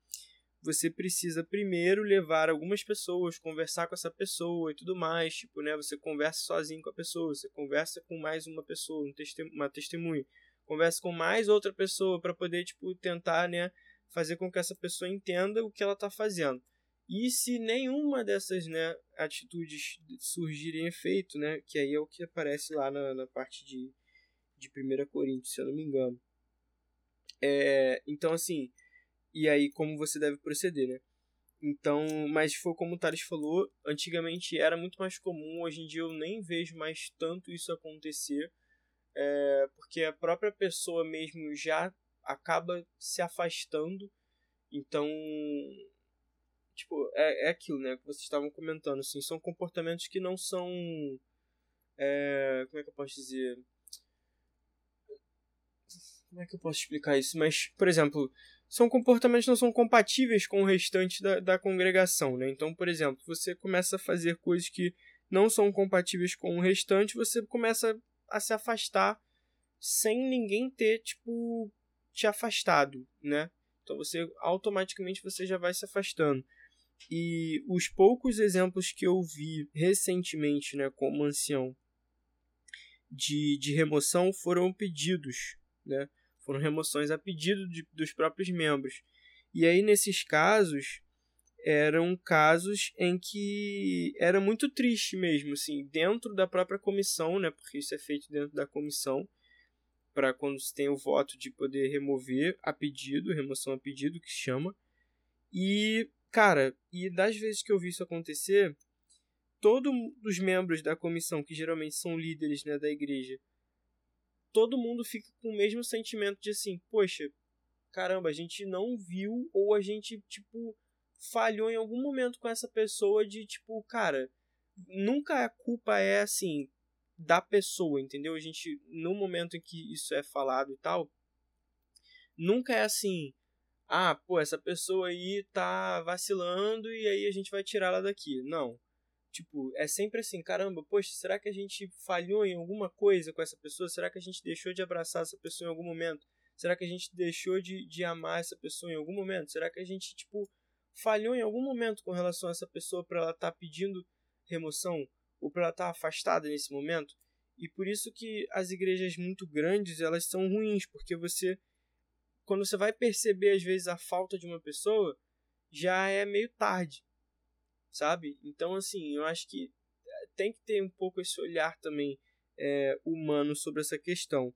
Você precisa primeiro levar algumas pessoas, conversar com essa pessoa e tudo mais, tipo, né? Você conversa sozinho com a pessoa, você conversa com mais uma pessoa, um testem uma testemunha, conversa com mais outra pessoa para poder, tipo, tentar, né, fazer com que essa pessoa entenda o que ela está fazendo. E se nenhuma dessas né, atitudes surgirem efeito, né, que aí é o que aparece lá na, na parte de, de 1 Coríntios, se eu não me engano. É, então, assim, e aí como você deve proceder, né? Então, mas foi como o Thales falou, antigamente era muito mais comum, hoje em dia eu nem vejo mais tanto isso acontecer, é, porque a própria pessoa mesmo já acaba se afastando. Então, tipo, é, é aquilo, né, que vocês estavam comentando, assim, são comportamentos que não são, é, como é que eu posso dizer, como é que eu posso explicar isso? Mas, por exemplo, são comportamentos que não são compatíveis com o restante da, da congregação, né? Então, por exemplo, você começa a fazer coisas que não são compatíveis com o restante, você começa a se afastar sem ninguém ter, tipo, te afastado, né? Então você automaticamente você já vai se afastando. E os poucos exemplos que eu vi recentemente, né, como ancião, de, de remoção foram pedidos, né? Foram remoções a pedido de, dos próprios membros. E aí, nesses casos, eram casos em que era muito triste mesmo, assim, dentro da própria comissão, né? Porque isso é feito dentro da comissão para quando se tem o voto de poder remover a pedido, remoção a pedido que chama. E, cara, e das vezes que eu vi isso acontecer, todos os membros da comissão, que geralmente são líderes né, da igreja, todo mundo fica com o mesmo sentimento de assim, poxa, caramba, a gente não viu ou a gente, tipo, falhou em algum momento com essa pessoa de, tipo, cara, nunca a culpa é assim, da pessoa, entendeu? A gente, no momento em que isso é falado e tal, nunca é assim, ah, pô, essa pessoa aí tá vacilando e aí a gente vai tirá-la daqui. Não. Tipo, é sempre assim, caramba, poxa, será que a gente falhou em alguma coisa com essa pessoa? Será que a gente deixou de abraçar essa pessoa em algum momento? Será que a gente deixou de, de amar essa pessoa em algum momento? Será que a gente, tipo, falhou em algum momento com relação a essa pessoa para ela estar tá pedindo remoção? ou para ela estar tá afastada nesse momento. E por isso que as igrejas muito grandes, elas são ruins, porque você quando você vai perceber às vezes a falta de uma pessoa, já é meio tarde. Sabe? Então assim, eu acho que eh, tem que ter um pouco esse olhar também é, humano sobre essa questão.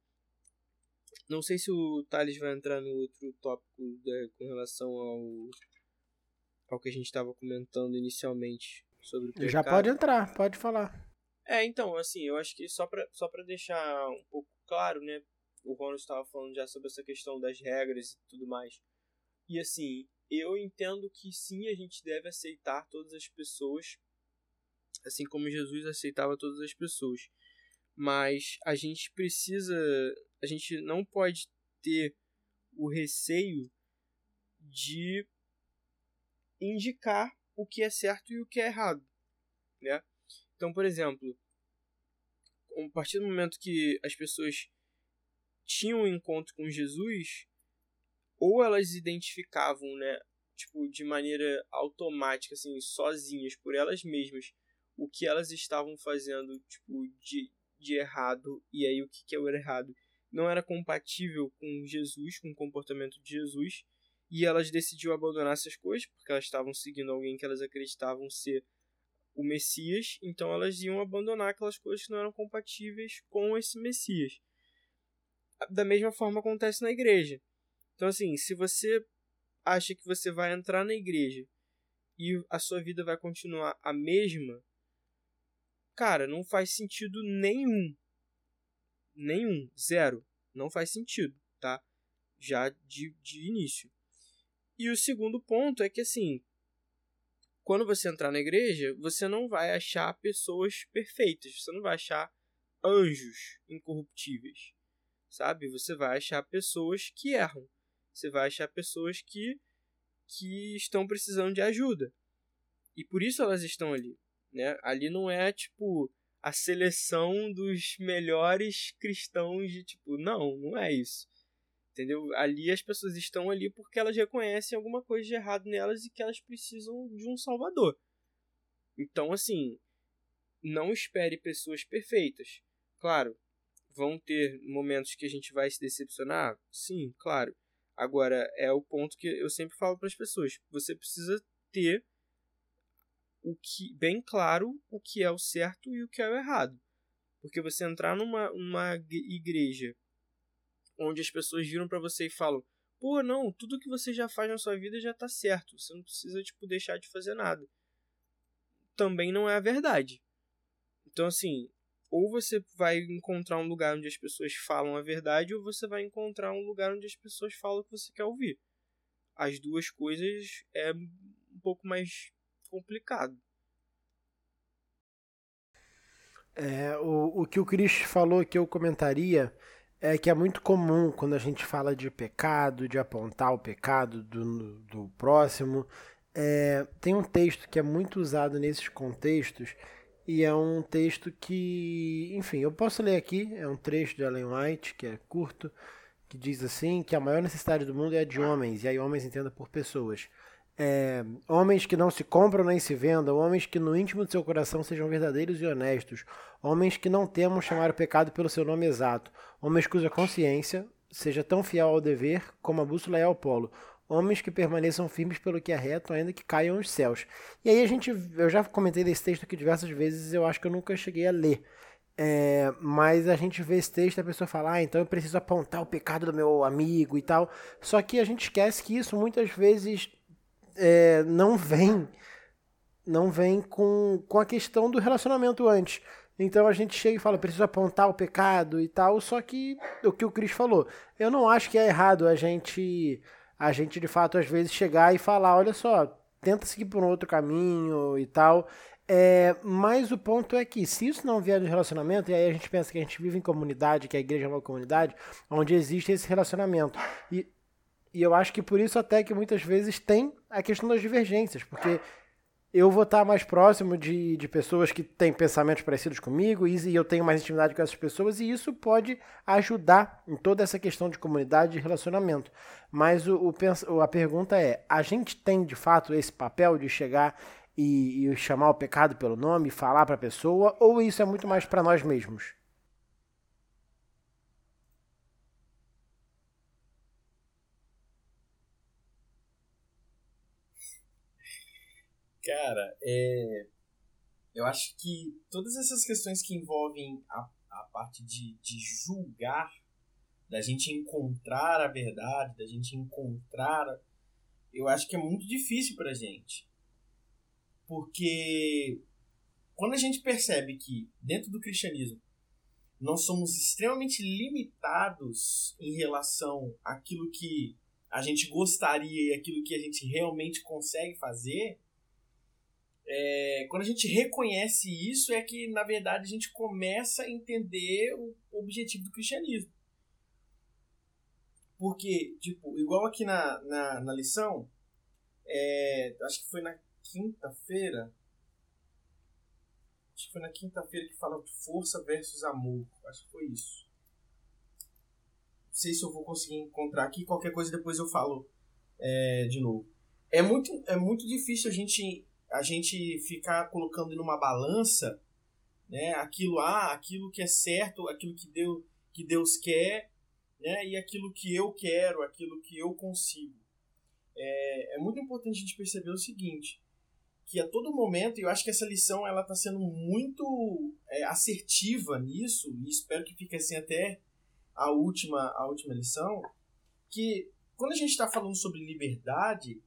Não sei se o Thales vai entrar no outro tópico né, com relação ao, ao que a gente estava comentando inicialmente sobre o pecado. Já pode entrar, pode falar. É, então, assim, eu acho que só para só pra deixar um pouco claro, né? O Ronald estava falando já sobre essa questão das regras e tudo mais. E assim, eu entendo que sim, a gente deve aceitar todas as pessoas, assim como Jesus aceitava todas as pessoas. Mas a gente precisa, a gente não pode ter o receio de indicar o que é certo e o que é errado, né? Então, por exemplo, a partir do momento que as pessoas tinham um encontro com Jesus, ou elas identificavam, né, tipo, de maneira automática, assim, sozinhas, por elas mesmas, o que elas estavam fazendo, tipo, de, de errado, e aí o que, que é o errado? Não era compatível com Jesus, com o comportamento de Jesus, e elas decidiram abandonar essas coisas, porque elas estavam seguindo alguém que elas acreditavam ser o Messias, então elas iam abandonar aquelas coisas que não eram compatíveis com esse Messias. Da mesma forma acontece na igreja. Então, assim, se você acha que você vai entrar na igreja e a sua vida vai continuar a mesma, cara, não faz sentido nenhum. Nenhum. Zero. Não faz sentido, tá? Já de, de início. E o segundo ponto é que, assim, quando você entrar na igreja, você não vai achar pessoas perfeitas. Você não vai achar anjos incorruptíveis, sabe? Você vai achar pessoas que erram. Você vai achar pessoas que, que estão precisando de ajuda. E por isso elas estão ali. Né? Ali não é, tipo, a seleção dos melhores cristãos de, tipo, não, não é isso. Entendeu? Ali as pessoas estão ali porque elas reconhecem alguma coisa de errado nelas e que elas precisam de um salvador. Então, assim, não espere pessoas perfeitas. Claro, vão ter momentos que a gente vai se decepcionar? Sim, claro. Agora, é o ponto que eu sempre falo para as pessoas. Você precisa ter o que bem claro o que é o certo e o que é o errado. Porque você entrar numa uma igreja onde as pessoas viram para você e falam: "Pô, não, tudo que você já faz na sua vida já tá certo, você não precisa tipo deixar de fazer nada". Também não é a verdade. Então assim, ou você vai encontrar um lugar onde as pessoas falam a verdade, ou você vai encontrar um lugar onde as pessoas falam o que você quer ouvir. As duas coisas é um pouco mais complicado. É, o, o que o Chris falou que eu comentaria é que é muito comum quando a gente fala de pecado, de apontar o pecado do, do próximo. É, tem um texto que é muito usado nesses contextos e é um texto que, enfim, eu posso ler aqui. É um trecho de Ellen White que é curto, que diz assim: que a maior necessidade do mundo é a de homens, e aí homens entenda por pessoas. É, homens que não se compram nem se vendam, homens que no íntimo de seu coração sejam verdadeiros e honestos, homens que não temam chamar o pecado pelo seu nome exato, homens cuja consciência seja tão fiel ao dever como a bússola é ao polo, homens que permaneçam firmes pelo que é reto, ainda que caiam os céus. E aí a gente, eu já comentei desse texto aqui diversas vezes, eu acho que eu nunca cheguei a ler. É, mas a gente vê esse texto a pessoa fala, ah, então eu preciso apontar o pecado do meu amigo e tal. Só que a gente esquece que isso muitas vezes é, não vem não vem com, com a questão do relacionamento antes. Então a gente chega e fala, preciso apontar o pecado e tal, só que o que o Cris falou, eu não acho que é errado a gente a gente de fato às vezes chegar e falar, olha só, tenta seguir por um outro caminho e tal. É, mas o ponto é que se isso não vier do relacionamento, e aí a gente pensa que a gente vive em comunidade, que a igreja é uma comunidade, onde existe esse relacionamento. E e eu acho que por isso até que muitas vezes tem a questão das divergências, porque eu vou estar mais próximo de, de pessoas que têm pensamentos parecidos comigo e, eu tenho mais intimidade com essas pessoas e isso pode ajudar em toda essa questão de comunidade e relacionamento. Mas o, o a pergunta é: a gente tem de fato esse papel de chegar e, e chamar o pecado pelo nome, falar para a pessoa, ou isso é muito mais para nós mesmos? Cara, é... eu acho que todas essas questões que envolvem a, a parte de, de julgar, da gente encontrar a verdade, da gente encontrar. Eu acho que é muito difícil pra gente. Porque quando a gente percebe que dentro do cristianismo nós somos extremamente limitados em relação àquilo que a gente gostaria e aquilo que a gente realmente consegue fazer, é, quando a gente reconhece isso, é que, na verdade, a gente começa a entender o objetivo do cristianismo. Porque, tipo, igual aqui na, na, na lição, é, acho que foi na quinta-feira. Acho que foi na quinta-feira que fala de força versus amor. Acho que foi isso. Não sei se eu vou conseguir encontrar aqui. Qualquer coisa depois eu falo é, de novo. É muito, é muito difícil a gente a gente ficar colocando numa balança né? Aquilo ah, aquilo que é certo, aquilo que Deus, que Deus quer, né? E aquilo que eu quero, aquilo que eu consigo. É, é muito importante a gente perceber o seguinte, que a todo momento, e eu acho que essa lição ela está sendo muito é, assertiva nisso, e espero que fique assim até a última, a última lição, que quando a gente está falando sobre liberdade,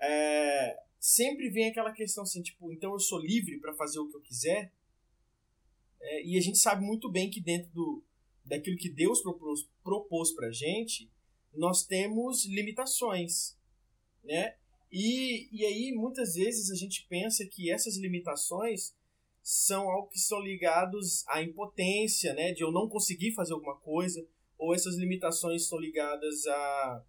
é, sempre vem aquela questão assim, tipo, então eu sou livre para fazer o que eu quiser? É, e a gente sabe muito bem que dentro do, daquilo que Deus propôs, propôs para gente, nós temos limitações, né? E, e aí, muitas vezes, a gente pensa que essas limitações são algo que são ligados à impotência, né? De eu não conseguir fazer alguma coisa, ou essas limitações são ligadas a,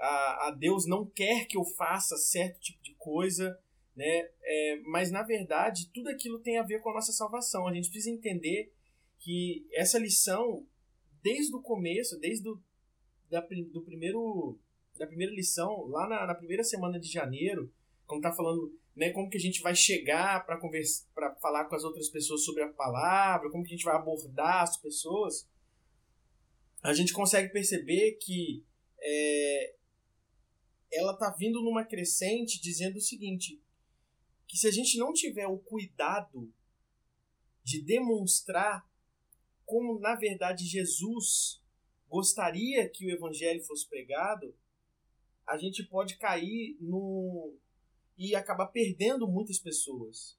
a, a Deus não quer que eu faça certo tipo de coisa, né? É, mas, na verdade, tudo aquilo tem a ver com a nossa salvação. A gente precisa entender que essa lição, desde o começo, desde o da, do primeiro da primeira lição, lá na, na primeira semana de janeiro, quando tá falando né, como que a gente vai chegar para conversar, para falar com as outras pessoas sobre a palavra, como que a gente vai abordar as pessoas, a gente consegue perceber que é, ela tá vindo numa crescente dizendo o seguinte, que se a gente não tiver o cuidado de demonstrar como na verdade Jesus gostaria que o evangelho fosse pregado, a gente pode cair no. e acabar perdendo muitas pessoas.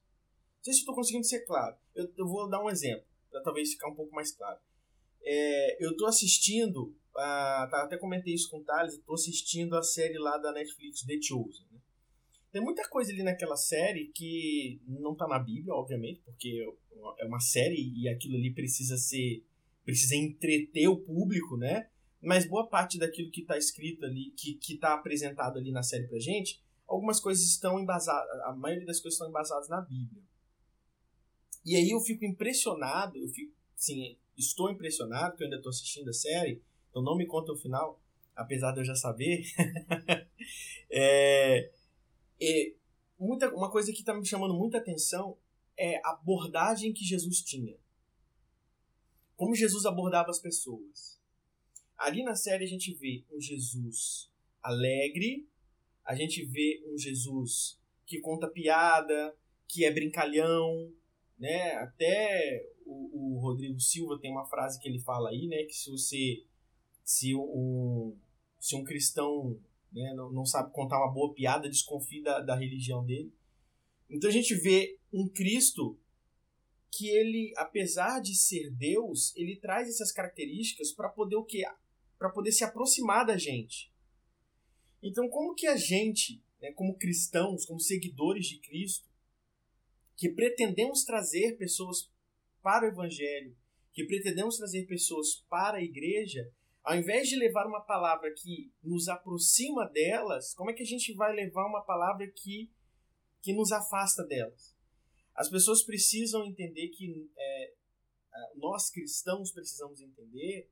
Não sei se estou conseguindo ser claro. Eu, eu, vou dar um exemplo, para talvez ficar um pouco mais claro. É, eu estou assistindo, a, tá, até comentei isso com o Thales, estou assistindo a série lá da Netflix, The Chosen. Né? Tem muita coisa ali naquela série que não está na Bíblia, obviamente, porque é uma série e aquilo ali precisa ser. precisa entreter o público, né? mas boa parte daquilo que está escrito ali, que está apresentado ali na série pra gente, algumas coisas estão embasadas, a maioria das coisas estão embasadas na Bíblia. E aí eu fico impressionado, eu fico, sim, estou impressionado, que eu ainda estou assistindo a série, então não me conta o final, apesar de eu já saber. [LAUGHS] é, é, muita, uma coisa que está me chamando muita atenção é a abordagem que Jesus tinha. Como Jesus abordava as pessoas. Ali na série a gente vê um Jesus alegre, a gente vê um Jesus que conta piada, que é brincalhão, né? Até o, o, Rodrigo Silva tem uma frase que ele fala aí, né? Que se você se um, se um cristão né, não, não sabe contar uma boa piada, desconfie da, da religião dele. Então a gente vê um Cristo que ele, apesar de ser Deus, ele traz essas características para poder o que para poder se aproximar da gente. Então, como que a gente, né, como cristãos, como seguidores de Cristo, que pretendemos trazer pessoas para o Evangelho, que pretendemos trazer pessoas para a igreja, ao invés de levar uma palavra que nos aproxima delas, como é que a gente vai levar uma palavra que, que nos afasta delas? As pessoas precisam entender que é, nós cristãos precisamos entender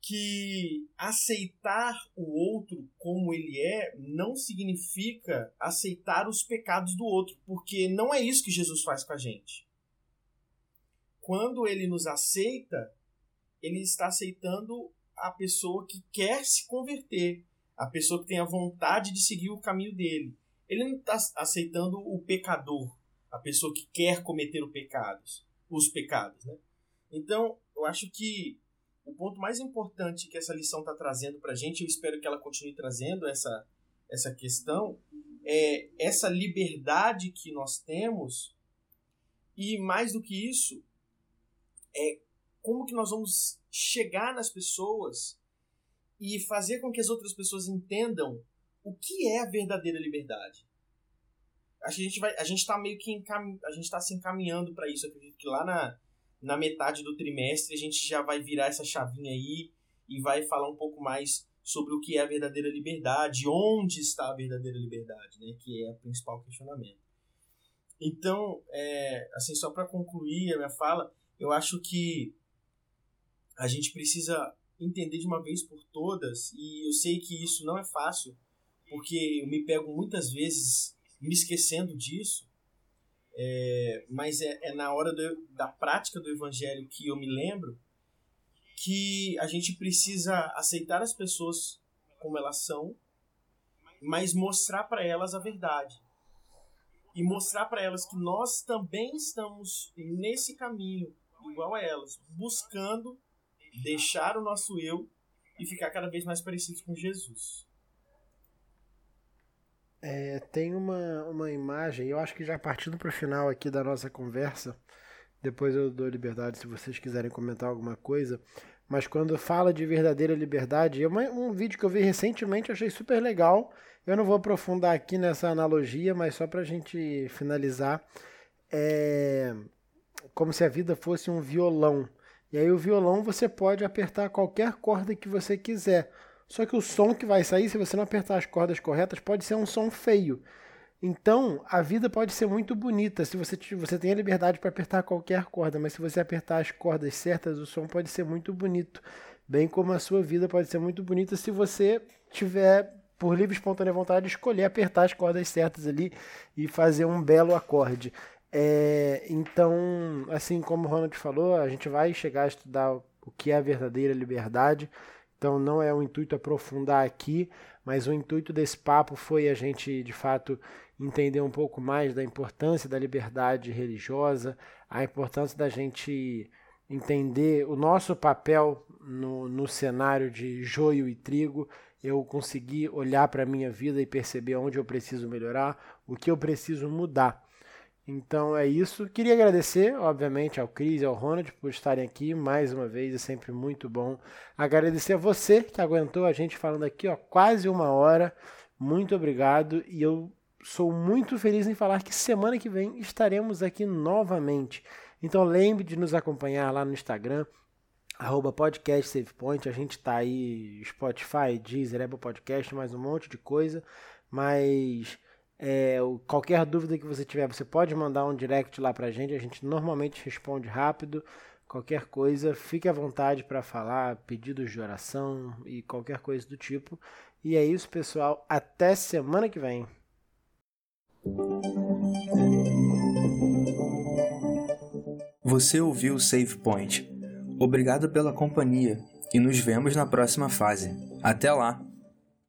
que aceitar o outro como ele é não significa aceitar os pecados do outro, porque não é isso que Jesus faz com a gente. Quando ele nos aceita, ele está aceitando a pessoa que quer se converter, a pessoa que tem a vontade de seguir o caminho dele. Ele não está aceitando o pecador, a pessoa que quer cometer os pecados, os pecados, né? Então, eu acho que o ponto mais importante que essa lição está trazendo para a gente, eu espero que ela continue trazendo essa, essa questão, é essa liberdade que nós temos e mais do que isso, é como que nós vamos chegar nas pessoas e fazer com que as outras pessoas entendam o que é a verdadeira liberdade. A gente vai, a gente está meio que encam, a gente está se encaminhando para isso. Acredito que lá na na metade do trimestre a gente já vai virar essa chavinha aí e vai falar um pouco mais sobre o que é a verdadeira liberdade, onde está a verdadeira liberdade, né, que é o principal questionamento. Então, é, assim, só para concluir a minha fala, eu acho que a gente precisa entender de uma vez por todas, e eu sei que isso não é fácil, porque eu me pego muitas vezes me esquecendo disso, é, mas é, é na hora do, da prática do evangelho que eu me lembro que a gente precisa aceitar as pessoas como elas são, mas mostrar para elas a verdade. E mostrar para elas que nós também estamos nesse caminho, igual a elas, buscando deixar o nosso eu e ficar cada vez mais parecidos com Jesus. É, tem uma, uma imagem, eu acho que já partindo para o final aqui da nossa conversa, depois eu dou liberdade se vocês quiserem comentar alguma coisa, mas quando fala de verdadeira liberdade, é um vídeo que eu vi recentemente, eu achei super legal. Eu não vou aprofundar aqui nessa analogia, mas só para a gente finalizar, é como se a vida fosse um violão. E aí o violão você pode apertar qualquer corda que você quiser. Só que o som que vai sair, se você não apertar as cordas corretas, pode ser um som feio. Então, a vida pode ser muito bonita se você, você tem a liberdade para apertar qualquer corda, mas se você apertar as cordas certas, o som pode ser muito bonito. Bem como a sua vida pode ser muito bonita se você tiver, por livre e espontânea vontade, escolher apertar as cordas certas ali e fazer um belo acorde. É, então, assim como o Ronald falou, a gente vai chegar a estudar o que é a verdadeira liberdade. Então, não é o intuito aprofundar aqui, mas o intuito desse papo foi a gente, de fato, entender um pouco mais da importância da liberdade religiosa, a importância da gente entender o nosso papel no, no cenário de joio e trigo, eu conseguir olhar para a minha vida e perceber onde eu preciso melhorar, o que eu preciso mudar. Então é isso. Queria agradecer, obviamente, ao Cris e ao Ronald por estarem aqui mais uma vez, é sempre muito bom. Agradecer a você que aguentou a gente falando aqui, ó, quase uma hora. Muito obrigado e eu sou muito feliz em falar que semana que vem estaremos aqui novamente. Então lembre de nos acompanhar lá no Instagram, arroba. A gente tá aí, Spotify, Deezer, Apple Podcast, mais um monte de coisa. Mas é, qualquer dúvida que você tiver, você pode mandar um direct lá pra gente. A gente normalmente responde rápido. Qualquer coisa, fique à vontade para falar, pedidos de oração e qualquer coisa do tipo. E é isso, pessoal. Até semana que vem. Você ouviu o Save Point. Obrigado pela companhia e nos vemos na próxima fase. Até lá!